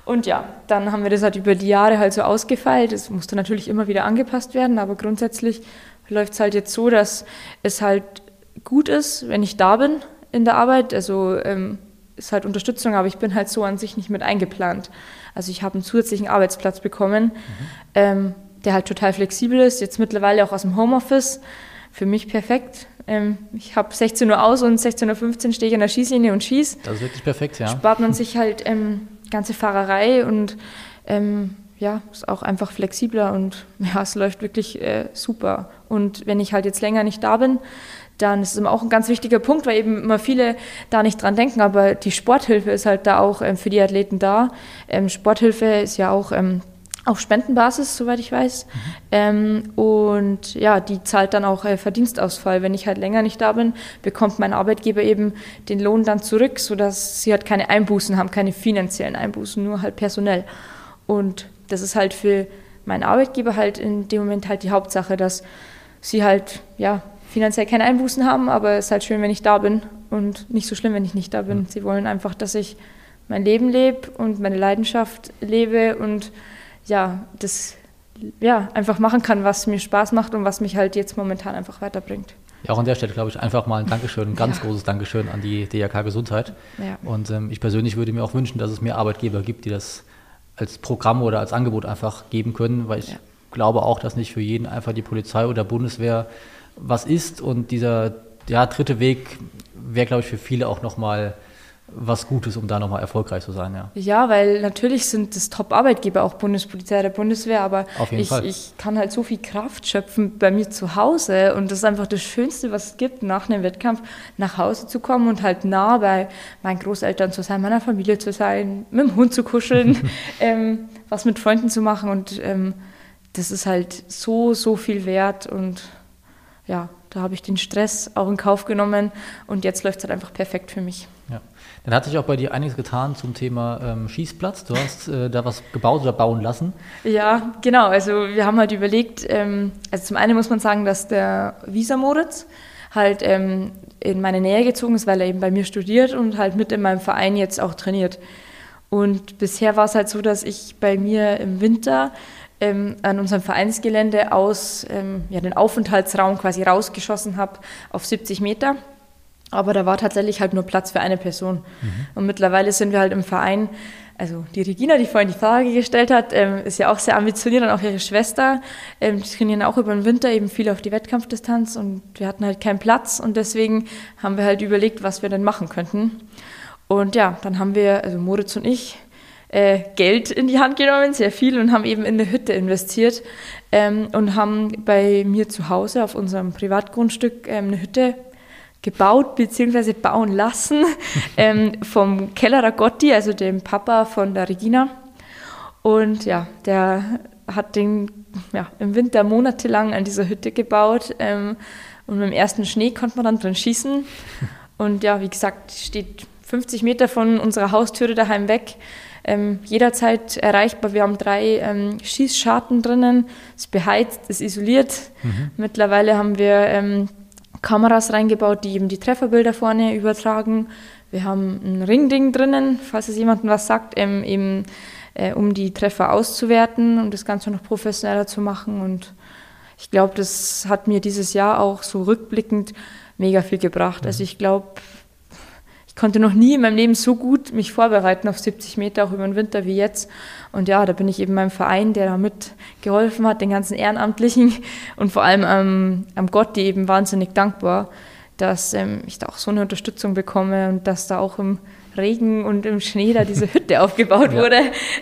Und ja, dann haben wir das halt über die Jahre halt so ausgefeilt. Es musste natürlich immer wieder angepasst werden, aber grundsätzlich läuft es halt jetzt so, dass es halt gut ist, wenn ich da bin in der Arbeit. Also ähm, ist halt Unterstützung, aber ich bin halt so an sich nicht mit eingeplant. Also ich habe einen zusätzlichen Arbeitsplatz bekommen, mhm. ähm, der halt total flexibel ist. Jetzt mittlerweile auch aus dem Homeoffice. Für mich perfekt. Ähm, ich habe 16 Uhr aus und 16.15 Uhr stehe ich an der Schießlinie und schieße. Das ist wirklich perfekt, ja. Spart man sich halt ähm, ganze Fahrerei und ähm, ja, ist auch einfach flexibler und ja, es läuft wirklich äh, super. Und wenn ich halt jetzt länger nicht da bin, dann ist es immer auch ein ganz wichtiger Punkt, weil eben immer viele da nicht dran denken, aber die Sporthilfe ist halt da auch ähm, für die Athleten da. Ähm, Sporthilfe ist ja auch ähm, auf Spendenbasis, soweit ich weiß. Mhm. Und ja, die zahlt dann auch äh, Verdienstausfall. Wenn ich halt länger nicht da bin, bekommt mein Arbeitgeber eben den Lohn dann zurück, sodass sie halt keine Einbußen haben, keine finanziellen Einbußen, nur halt personell. Und das ist halt für meinen Arbeitgeber halt in dem Moment halt die Hauptsache, dass sie halt ja finanziell keine Einbußen haben, aber es ist halt schön, wenn ich da bin und nicht so schlimm, wenn ich nicht da bin. Mhm. Sie wollen einfach, dass ich mein Leben lebe und meine Leidenschaft lebe und ja, das ja, einfach machen kann, was mir Spaß macht und was mich halt jetzt momentan einfach weiterbringt. Ja, auch an der Stelle glaube ich einfach mal ein Dankeschön, ein ganz ja. großes Dankeschön an die DRK Gesundheit. Ja. Und ähm, ich persönlich würde mir auch wünschen, dass es mehr Arbeitgeber gibt, die das als Programm oder als Angebot einfach geben können, weil ich ja. glaube auch, dass nicht für jeden einfach die Polizei oder Bundeswehr was ist. Und dieser ja, dritte Weg wäre, glaube ich, für viele auch nochmal was Gutes, um da nochmal erfolgreich zu sein, ja. Ja, weil natürlich sind das Top-Arbeitgeber auch Bundespolizei der Bundeswehr, aber ich, ich, kann halt so viel Kraft schöpfen bei mir zu Hause. Und das ist einfach das Schönste, was es gibt, nach einem Wettkampf nach Hause zu kommen und halt nah bei meinen Großeltern zu sein, meiner Familie zu sein, mit dem Hund zu kuscheln, ähm, was mit Freunden zu machen. Und ähm, das ist halt so, so viel wert. Und ja, da habe ich den Stress auch in Kauf genommen und jetzt läuft es halt einfach perfekt für mich. Ja. Dann hat sich auch bei dir einiges getan zum Thema ähm, Schießplatz. Du hast äh, da was gebaut oder bauen lassen. Ja, genau. Also wir haben halt überlegt, ähm, also zum einen muss man sagen, dass der Visa Moritz halt ähm, in meine Nähe gezogen ist, weil er eben bei mir studiert und halt mit in meinem Verein jetzt auch trainiert. Und bisher war es halt so, dass ich bei mir im Winter ähm, an unserem Vereinsgelände aus ähm, ja, den Aufenthaltsraum quasi rausgeschossen habe auf 70 Meter. Aber da war tatsächlich halt nur Platz für eine Person. Mhm. Und mittlerweile sind wir halt im Verein, also die Regina, die vorhin die Frage gestellt hat, ähm, ist ja auch sehr ambitioniert und auch ihre Schwester. Ähm, die trainieren auch über den Winter eben viel auf die Wettkampfdistanz und wir hatten halt keinen Platz und deswegen haben wir halt überlegt, was wir denn machen könnten. Und ja, dann haben wir, also Moritz und ich, äh, Geld in die Hand genommen, sehr viel, und haben eben in eine Hütte investiert ähm, und haben bei mir zu Hause auf unserem Privatgrundstück ähm, eine Hütte gebaut bzw. bauen lassen ähm, vom Kellerer Gotti, also dem Papa von der Regina. Und ja, der hat den ja, im Winter monatelang an dieser Hütte gebaut. Ähm, und mit dem ersten Schnee konnte man dann drin schießen. Und ja, wie gesagt, steht 50 Meter von unserer Haustüre daheim weg. Ähm, jederzeit erreichbar. Wir haben drei ähm, Schießscharten drinnen. Es ist beheizt, es ist isoliert. Mhm. Mittlerweile haben wir ähm, Kameras reingebaut, die eben die Trefferbilder vorne übertragen. Wir haben ein Ringding drinnen, falls es jemandem was sagt, ähm, eben äh, um die Treffer auszuwerten und das Ganze noch professioneller zu machen. Und ich glaube, das hat mir dieses Jahr auch so rückblickend mega viel gebracht. Also ich glaube, konnte noch nie in meinem Leben so gut mich vorbereiten auf 70 Meter, auch über den Winter wie jetzt. Und ja, da bin ich eben meinem Verein, der da mitgeholfen hat, den ganzen Ehrenamtlichen und vor allem ähm, am Gott, die eben wahnsinnig dankbar, dass ähm, ich da auch so eine Unterstützung bekomme und dass da auch im Regen und im Schnee da diese Hütte aufgebaut ja. wurde.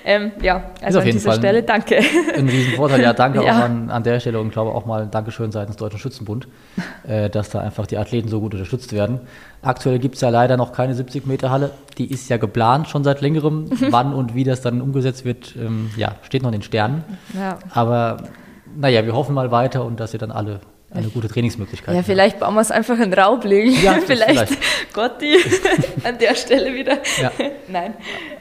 Ähm, ja, also an dieser Stelle ein, danke. Ein Riesenvorteil, ja, danke ja. auch an, an der Stelle und glaube auch mal ein Dankeschön seitens Deutschen Schützenbund, äh, dass da einfach die Athleten so gut unterstützt werden. Aktuell gibt es ja leider noch keine 70 Meter Halle. Die ist ja geplant schon seit längerem. Wann und wie das dann umgesetzt wird, ähm, ja, steht noch in den Sternen. Ja. Aber naja, wir hoffen mal weiter und dass ihr dann alle eine gute Trainingsmöglichkeit. Ja, vielleicht bauen wir es einfach in Raubling. Ja, vielleicht, vielleicht. Gotti an der Stelle wieder. Ja. Nein.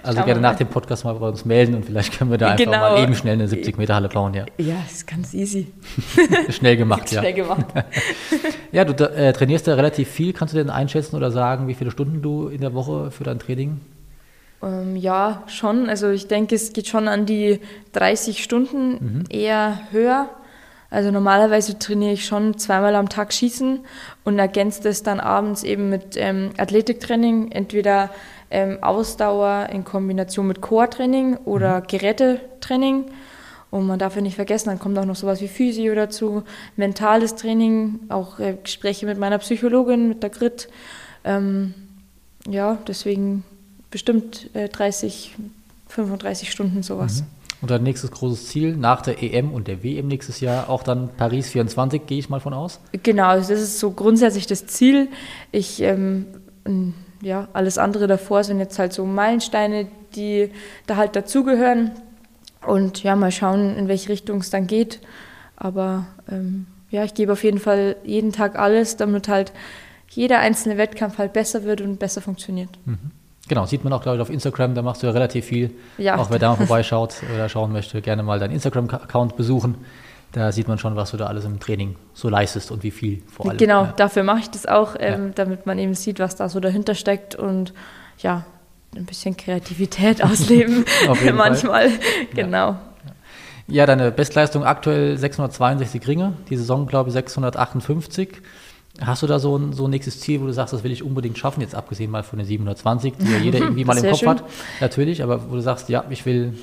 Also gerne nach dem Podcast mal bei uns melden und vielleicht können wir da einfach genau. mal eben schnell eine 70 Meter Halle bauen. Ja, ja ist ganz easy. schnell gemacht, ja. Schnell gemacht. ja, du äh, trainierst ja relativ viel. Kannst du denn einschätzen oder sagen, wie viele Stunden du in der Woche für dein Training ähm, ja, schon. Also ich denke, es geht schon an die 30 Stunden, mhm. eher höher. Also normalerweise trainiere ich schon zweimal am Tag Schießen und ergänze das dann abends eben mit ähm, Athletiktraining, entweder ähm, Ausdauer in Kombination mit Core-Training oder mhm. Gerätetraining. Und man darf ja nicht vergessen, dann kommt auch noch sowas wie Physio dazu, mentales Training, auch äh, Gespräche mit meiner Psychologin, mit der Grit. Ähm, ja, deswegen bestimmt äh, 30, 35 Stunden sowas. Mhm. Und dein nächstes großes Ziel nach der EM und der WM nächstes Jahr auch dann Paris 24, gehe ich mal von aus? Genau, also das ist so grundsätzlich das Ziel. Ich, ähm, ja, alles andere davor sind jetzt halt so Meilensteine, die da halt dazugehören. Und ja, mal schauen, in welche Richtung es dann geht. Aber ähm, ja, ich gebe auf jeden Fall jeden Tag alles, damit halt jeder einzelne Wettkampf halt besser wird und besser funktioniert. Mhm. Genau, sieht man auch, glaube ich, auf Instagram, da machst du ja relativ viel. Ja. Auch wer da mal vorbeischaut oder schauen möchte, gerne mal deinen Instagram-Account besuchen. Da sieht man schon, was du da alles im Training so leistest und wie viel vor allem. Genau, ja. dafür mache ich das auch, ähm, ja. damit man eben sieht, was da so dahinter steckt und ja, ein bisschen Kreativität ausleben manchmal. Fall. Genau. Ja. ja, deine Bestleistung aktuell 662 Ringe, die Saison glaube ich 658. Hast du da so ein, so ein nächstes Ziel, wo du sagst, das will ich unbedingt schaffen, jetzt abgesehen mal von den 720, die ja jeder irgendwie mal im Kopf schön. hat, natürlich, aber wo du sagst, ja, ich will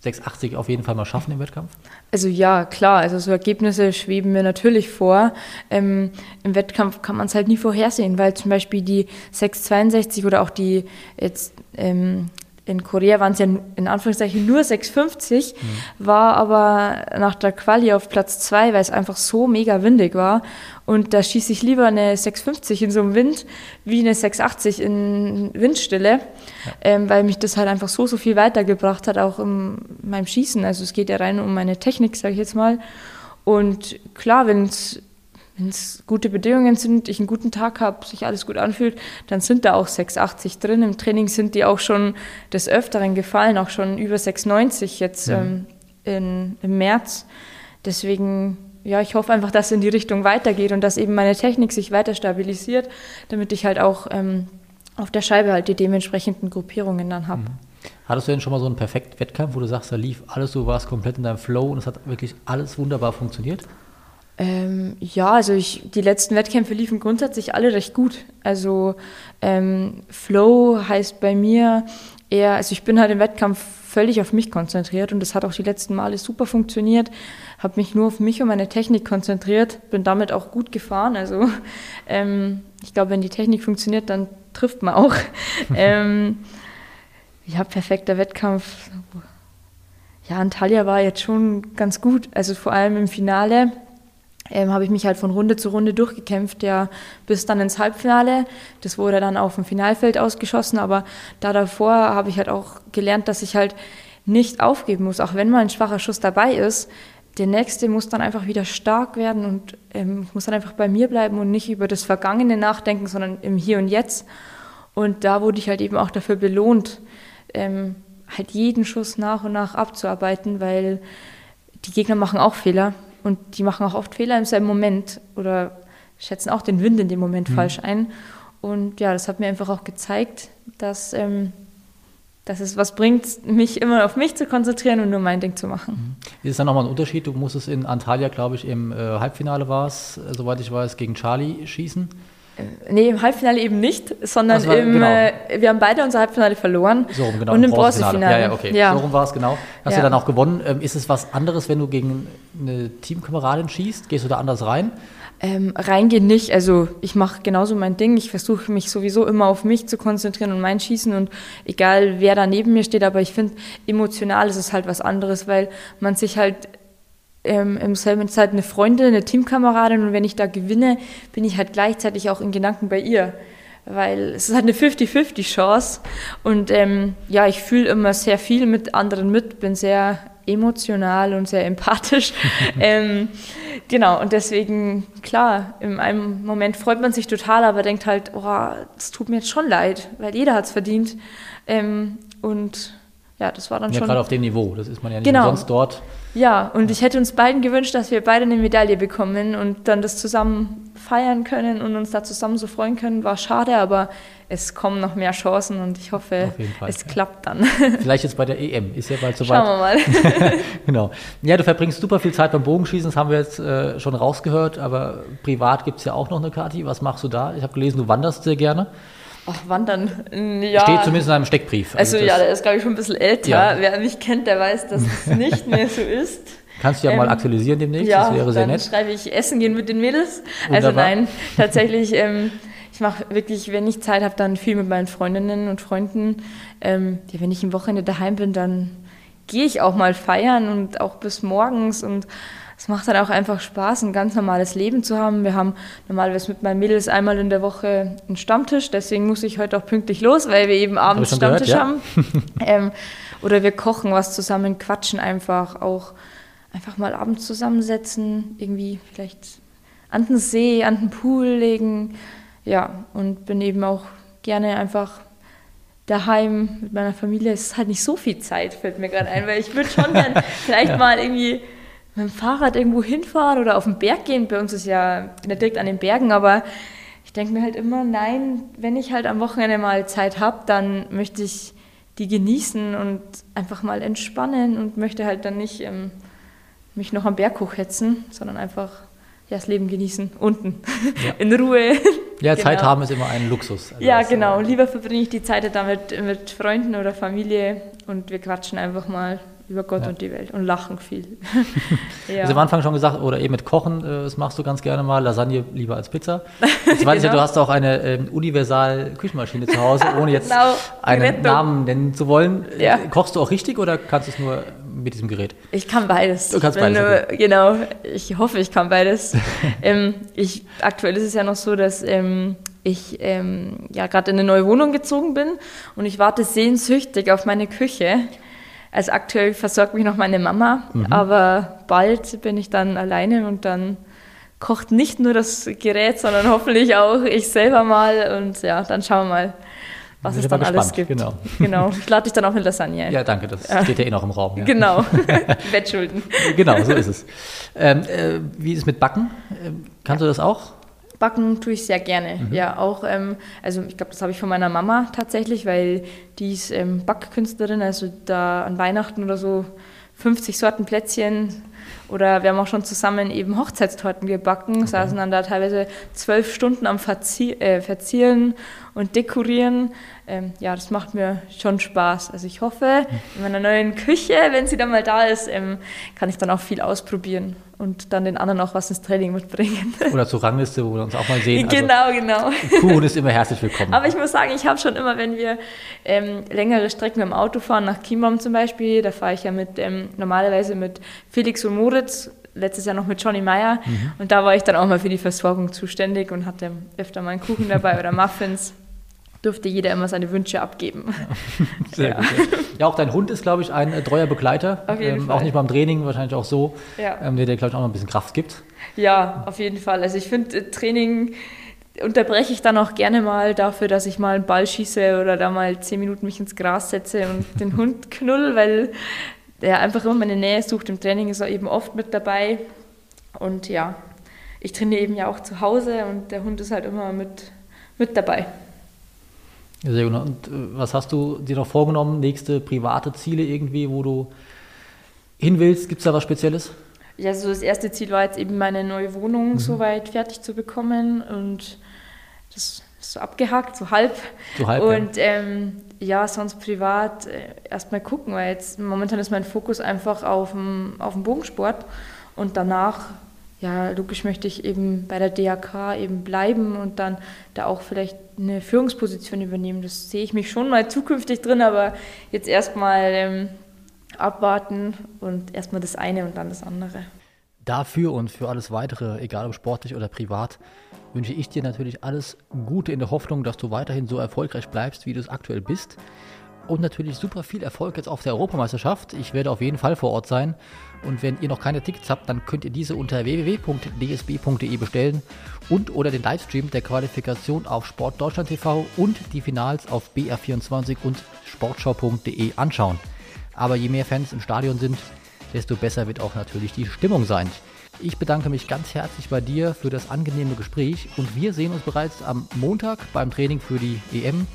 680 auf jeden Fall mal schaffen im Wettkampf? Also ja, klar, also so Ergebnisse schweben mir natürlich vor. Ähm, Im Wettkampf kann man es halt nie vorhersehen, weil zum Beispiel die 662 oder auch die jetzt ähm, in Korea waren es ja in Anführungszeichen nur 6,50, mhm. war aber nach der Quali auf Platz 2, weil es einfach so mega windig war. Und da schieße ich lieber eine 6,50 in so einem Wind wie eine 6,80 in Windstille, ja. ähm, weil mich das halt einfach so, so viel weitergebracht hat, auch in meinem Schießen. Also es geht ja rein um meine Technik, sage ich jetzt mal. Und klar, wenn es wenn es gute Bedingungen sind, ich einen guten Tag habe, sich alles gut anfühlt, dann sind da auch 680 drin. Im Training sind die auch schon des Öfteren gefallen, auch schon über 690 jetzt ja. ähm, in, im März. Deswegen, ja, ich hoffe einfach, dass es in die Richtung weitergeht und dass eben meine Technik sich weiter stabilisiert, damit ich halt auch ähm, auf der Scheibe halt die dementsprechenden Gruppierungen dann habe. Mhm. Hattest du denn schon mal so einen perfekten Wettkampf, wo du sagst, da lief alles, du warst komplett in deinem Flow und es hat wirklich alles wunderbar funktioniert? Ähm, ja, also ich, die letzten Wettkämpfe liefen grundsätzlich alle recht gut. Also ähm, Flow heißt bei mir eher, also ich bin halt im Wettkampf völlig auf mich konzentriert und das hat auch die letzten Male super funktioniert. Habe mich nur auf mich und meine Technik konzentriert, bin damit auch gut gefahren. Also ähm, ich glaube, wenn die Technik funktioniert, dann trifft man auch. ähm, ja, perfekter Wettkampf. Ja, Antalya war jetzt schon ganz gut. Also vor allem im Finale ähm, habe ich mich halt von Runde zu Runde durchgekämpft, ja, bis dann ins Halbfinale. Das wurde dann auf dem Finalfeld ausgeschossen, aber da davor habe ich halt auch gelernt, dass ich halt nicht aufgeben muss, auch wenn mal ein schwacher Schuss dabei ist. Der nächste muss dann einfach wieder stark werden und ähm, muss dann einfach bei mir bleiben und nicht über das Vergangene nachdenken, sondern im Hier und Jetzt. Und da wurde ich halt eben auch dafür belohnt, ähm, halt jeden Schuss nach und nach abzuarbeiten, weil die Gegner machen auch Fehler und die machen auch oft Fehler im selben Moment oder schätzen auch den Wind in dem Moment mhm. falsch ein. Und ja, das hat mir einfach auch gezeigt, dass, ähm, dass es was bringt, mich immer auf mich zu konzentrieren und nur mein Ding zu machen. Mhm. Ist dann nochmal ein Unterschied? Du musstest in Antalya, glaube ich, im äh, Halbfinale war es, äh, soweit ich weiß, gegen Charlie schießen. Äh, nee, im Halbfinale eben nicht, sondern war, im, genau. äh, wir haben beide unser Halbfinale verloren. So rum, genau. Und im Bronzefinale. Ja, ja, okay. Ja. So rum war es, genau. Hast ja. du dann auch gewonnen. Ähm, ist es was anderes, wenn du gegen eine Teamkameradin schießt? Gehst du da anders rein? Ähm, reingehen nicht. Also ich mache genauso mein Ding. Ich versuche mich sowieso immer auf mich zu konzentrieren und mein Schießen und egal wer da neben mir steht, aber ich finde, emotional ist es halt was anderes, weil man sich halt ähm, im selben Zeit eine Freundin, eine Teamkameradin und wenn ich da gewinne, bin ich halt gleichzeitig auch in Gedanken bei ihr. Weil es ist halt eine 50-50 Chance und ähm, ja, ich fühle immer sehr viel mit anderen mit, bin sehr emotional und sehr empathisch. ähm, genau, und deswegen, klar, in einem Moment freut man sich total, aber denkt halt, oh, das tut mir jetzt schon leid, weil jeder hat es verdient. Ähm, und ja, das war dann ja, schon. Ja, gerade auf dem Niveau, das ist man ja nicht genau. sonst dort. Ja, und ich hätte uns beiden gewünscht, dass wir beide eine Medaille bekommen und dann das zusammen feiern können und uns da zusammen so freuen können. War schade, aber es kommen noch mehr Chancen und ich hoffe, Fall, es ja. klappt dann. Vielleicht jetzt bei der EM, ist ja bald soweit. Schauen wir mal. genau. Ja, du verbringst super viel Zeit beim Bogenschießen, das haben wir jetzt äh, schon rausgehört, aber privat gibt es ja auch noch eine Kati. Was machst du da? Ich habe gelesen, du wanderst sehr gerne. Ach, wandern, ja. Steht zumindest in einem Steckbrief. Also, also ja, der ist, glaube ich, schon ein bisschen älter. Ja. Wer mich kennt, der weiß, dass es nicht mehr so ist. Kannst du ja ähm, mal aktualisieren demnächst, ja, das wäre sehr nett. schreibe ich Essen gehen mit den Mädels. Also Wunderbar. Nein, tatsächlich, ähm, ich mache wirklich, wenn ich Zeit habe, dann viel mit meinen Freundinnen und Freunden. Ähm, ja, wenn ich ein Wochenende daheim bin, dann gehe ich auch mal feiern und auch bis morgens und es macht dann auch einfach Spaß, ein ganz normales Leben zu haben. Wir haben normalerweise mit meinen Mädels einmal in der Woche einen Stammtisch, deswegen muss ich heute auch pünktlich los, weil wir eben abends Hab Stammtisch gehört, ja. haben. ähm, oder wir kochen was zusammen, quatschen einfach, auch einfach mal abends zusammensetzen, irgendwie vielleicht an den See, an den Pool legen. Ja, und bin eben auch gerne einfach daheim mit meiner Familie. Es ist halt nicht so viel Zeit, fällt mir gerade ein, weil ich würde schon dann vielleicht ja. mal irgendwie mit dem Fahrrad irgendwo hinfahren oder auf den Berg gehen. Bei uns ist ja nicht direkt an den Bergen, aber ich denke mir halt immer, nein, wenn ich halt am Wochenende mal Zeit habe, dann möchte ich die genießen und einfach mal entspannen und möchte halt dann nicht ähm, mich noch am Berg hochhetzen, sondern einfach ja, das Leben genießen, unten, ja. in Ruhe. Ja, genau. Zeit haben ist immer ein Luxus. Also ja, genau. Lieber verbringe ich die Zeit damit mit Freunden oder Familie und wir quatschen einfach mal über Gott ja. und die Welt und lachen viel. ja. Also am Anfang schon gesagt, oder eben mit Kochen, äh, das machst du ganz gerne mal, Lasagne lieber als Pizza. Jetzt weiß genau. ja, du hast auch eine ähm, Universal-Küchenmaschine zu Hause, ohne jetzt genau. einen Namen nennen zu wollen. Ja. Kochst du auch richtig oder kannst du es nur mit diesem Gerät? Ich kann beides. Du kannst beides. Nur. Genau, ich hoffe, ich kann beides. ähm, ich, aktuell ist es ja noch so, dass ähm, ich ähm, ja gerade in eine neue Wohnung gezogen bin und ich warte sehnsüchtig auf meine Küche. Also aktuell versorgt mich noch meine Mama, mhm. aber bald bin ich dann alleine und dann kocht nicht nur das Gerät, sondern hoffentlich auch ich selber mal und ja, dann schauen wir mal, was es dann gespannt. alles gibt. Genau. genau. Ich lade dich dann auch mit Lasagne ein. Ja, danke, das ja. steht ja eh noch im Raum. Ja. Genau, Wettschulden. genau, so ist es. Ähm, äh, wie ist es mit Backen? Ähm, kannst ja. du das auch? Backen tue ich sehr gerne. Mhm. Ja, auch, ähm, also ich glaube, das habe ich von meiner Mama tatsächlich, weil die ist ähm, Backkünstlerin, also da an Weihnachten oder so 50 Sorten Plätzchen oder wir haben auch schon zusammen eben Hochzeitstorten gebacken, okay. saßen dann da teilweise zwölf Stunden am Verzie äh, Verzieren und Dekorieren. Ähm, ja, das macht mir schon Spaß. Also ich hoffe, in meiner neuen Küche, wenn sie dann mal da ist, ähm, kann ich dann auch viel ausprobieren und dann den anderen auch was ins Training mitbringen. Oder zur Rangliste, wo wir uns auch mal sehen. Also genau, genau. Kuchen ist immer herzlich willkommen. Aber ich muss sagen, ich habe schon immer, wenn wir ähm, längere Strecken dem Auto fahren, nach Chiembaum zum Beispiel, da fahre ich ja mit ähm, normalerweise mit Felix und Moritz, letztes Jahr noch mit Johnny Meyer. Mhm. Und da war ich dann auch mal für die Versorgung zuständig und hatte öfter mal einen Kuchen dabei oder Muffins durfte jeder immer seine Wünsche abgeben. Sehr ja. gut. Ja. auch dein Hund ist, glaube ich, ein äh, treuer Begleiter. Auf jeden ähm, Fall. Auch nicht beim Training, wahrscheinlich auch so, ja. ähm, der dir, glaube ich, auch noch ein bisschen Kraft gibt. Ja, auf jeden Fall. Also ich finde, äh, Training, unterbreche ich dann auch gerne mal dafür, dass ich mal einen Ball schieße oder da mal zehn Minuten mich ins Gras setze und den Hund knull, weil der einfach immer meine Nähe sucht. Im Training ist er eben oft mit dabei. Und ja, ich trainiere eben ja auch zu Hause und der Hund ist halt immer mit, mit dabei. Sehr gut. Und äh, was hast du dir noch vorgenommen? Nächste private Ziele irgendwie, wo du hin willst? Gibt es da was Spezielles? Ja, so das erste Ziel war jetzt eben meine neue Wohnung mhm. soweit fertig zu bekommen und das ist so abgehakt, so halb. So halb und ja. Ähm, ja, sonst privat äh, erstmal gucken, weil jetzt momentan ist mein Fokus einfach auf dem, auf dem Bogensport und danach, ja, logisch möchte ich eben bei der DAK eben bleiben und dann da auch vielleicht eine Führungsposition übernehmen. Das sehe ich mich schon mal zukünftig drin, aber jetzt erstmal ähm, abwarten und erstmal das eine und dann das andere. Dafür und für alles weitere, egal ob sportlich oder privat, wünsche ich dir natürlich alles Gute in der Hoffnung, dass du weiterhin so erfolgreich bleibst, wie du es aktuell bist. Und natürlich super viel Erfolg jetzt auf der Europameisterschaft. Ich werde auf jeden Fall vor Ort sein. Und wenn ihr noch keine Tickets habt, dann könnt ihr diese unter www.dsb.de bestellen und oder den Livestream der Qualifikation auf Sportdeutschland TV und die Finals auf BR24 und sportschau.de anschauen. Aber je mehr Fans im Stadion sind, desto besser wird auch natürlich die Stimmung sein. Ich bedanke mich ganz herzlich bei dir für das angenehme Gespräch und wir sehen uns bereits am Montag beim Training für die EM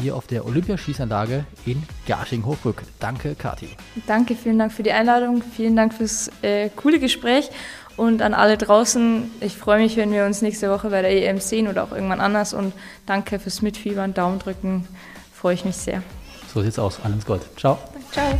hier auf der Olympiaschießanlage in Garching-Hochbrück. Danke, Kathi. Danke, vielen Dank für die Einladung, vielen Dank fürs äh, coole Gespräch und an alle draußen. Ich freue mich, wenn wir uns nächste Woche bei der EM sehen oder auch irgendwann anders und danke fürs Mitfiebern, Daumen drücken, freue ich mich sehr. So sieht's aus. Alles Gold. Ciao. Ciao.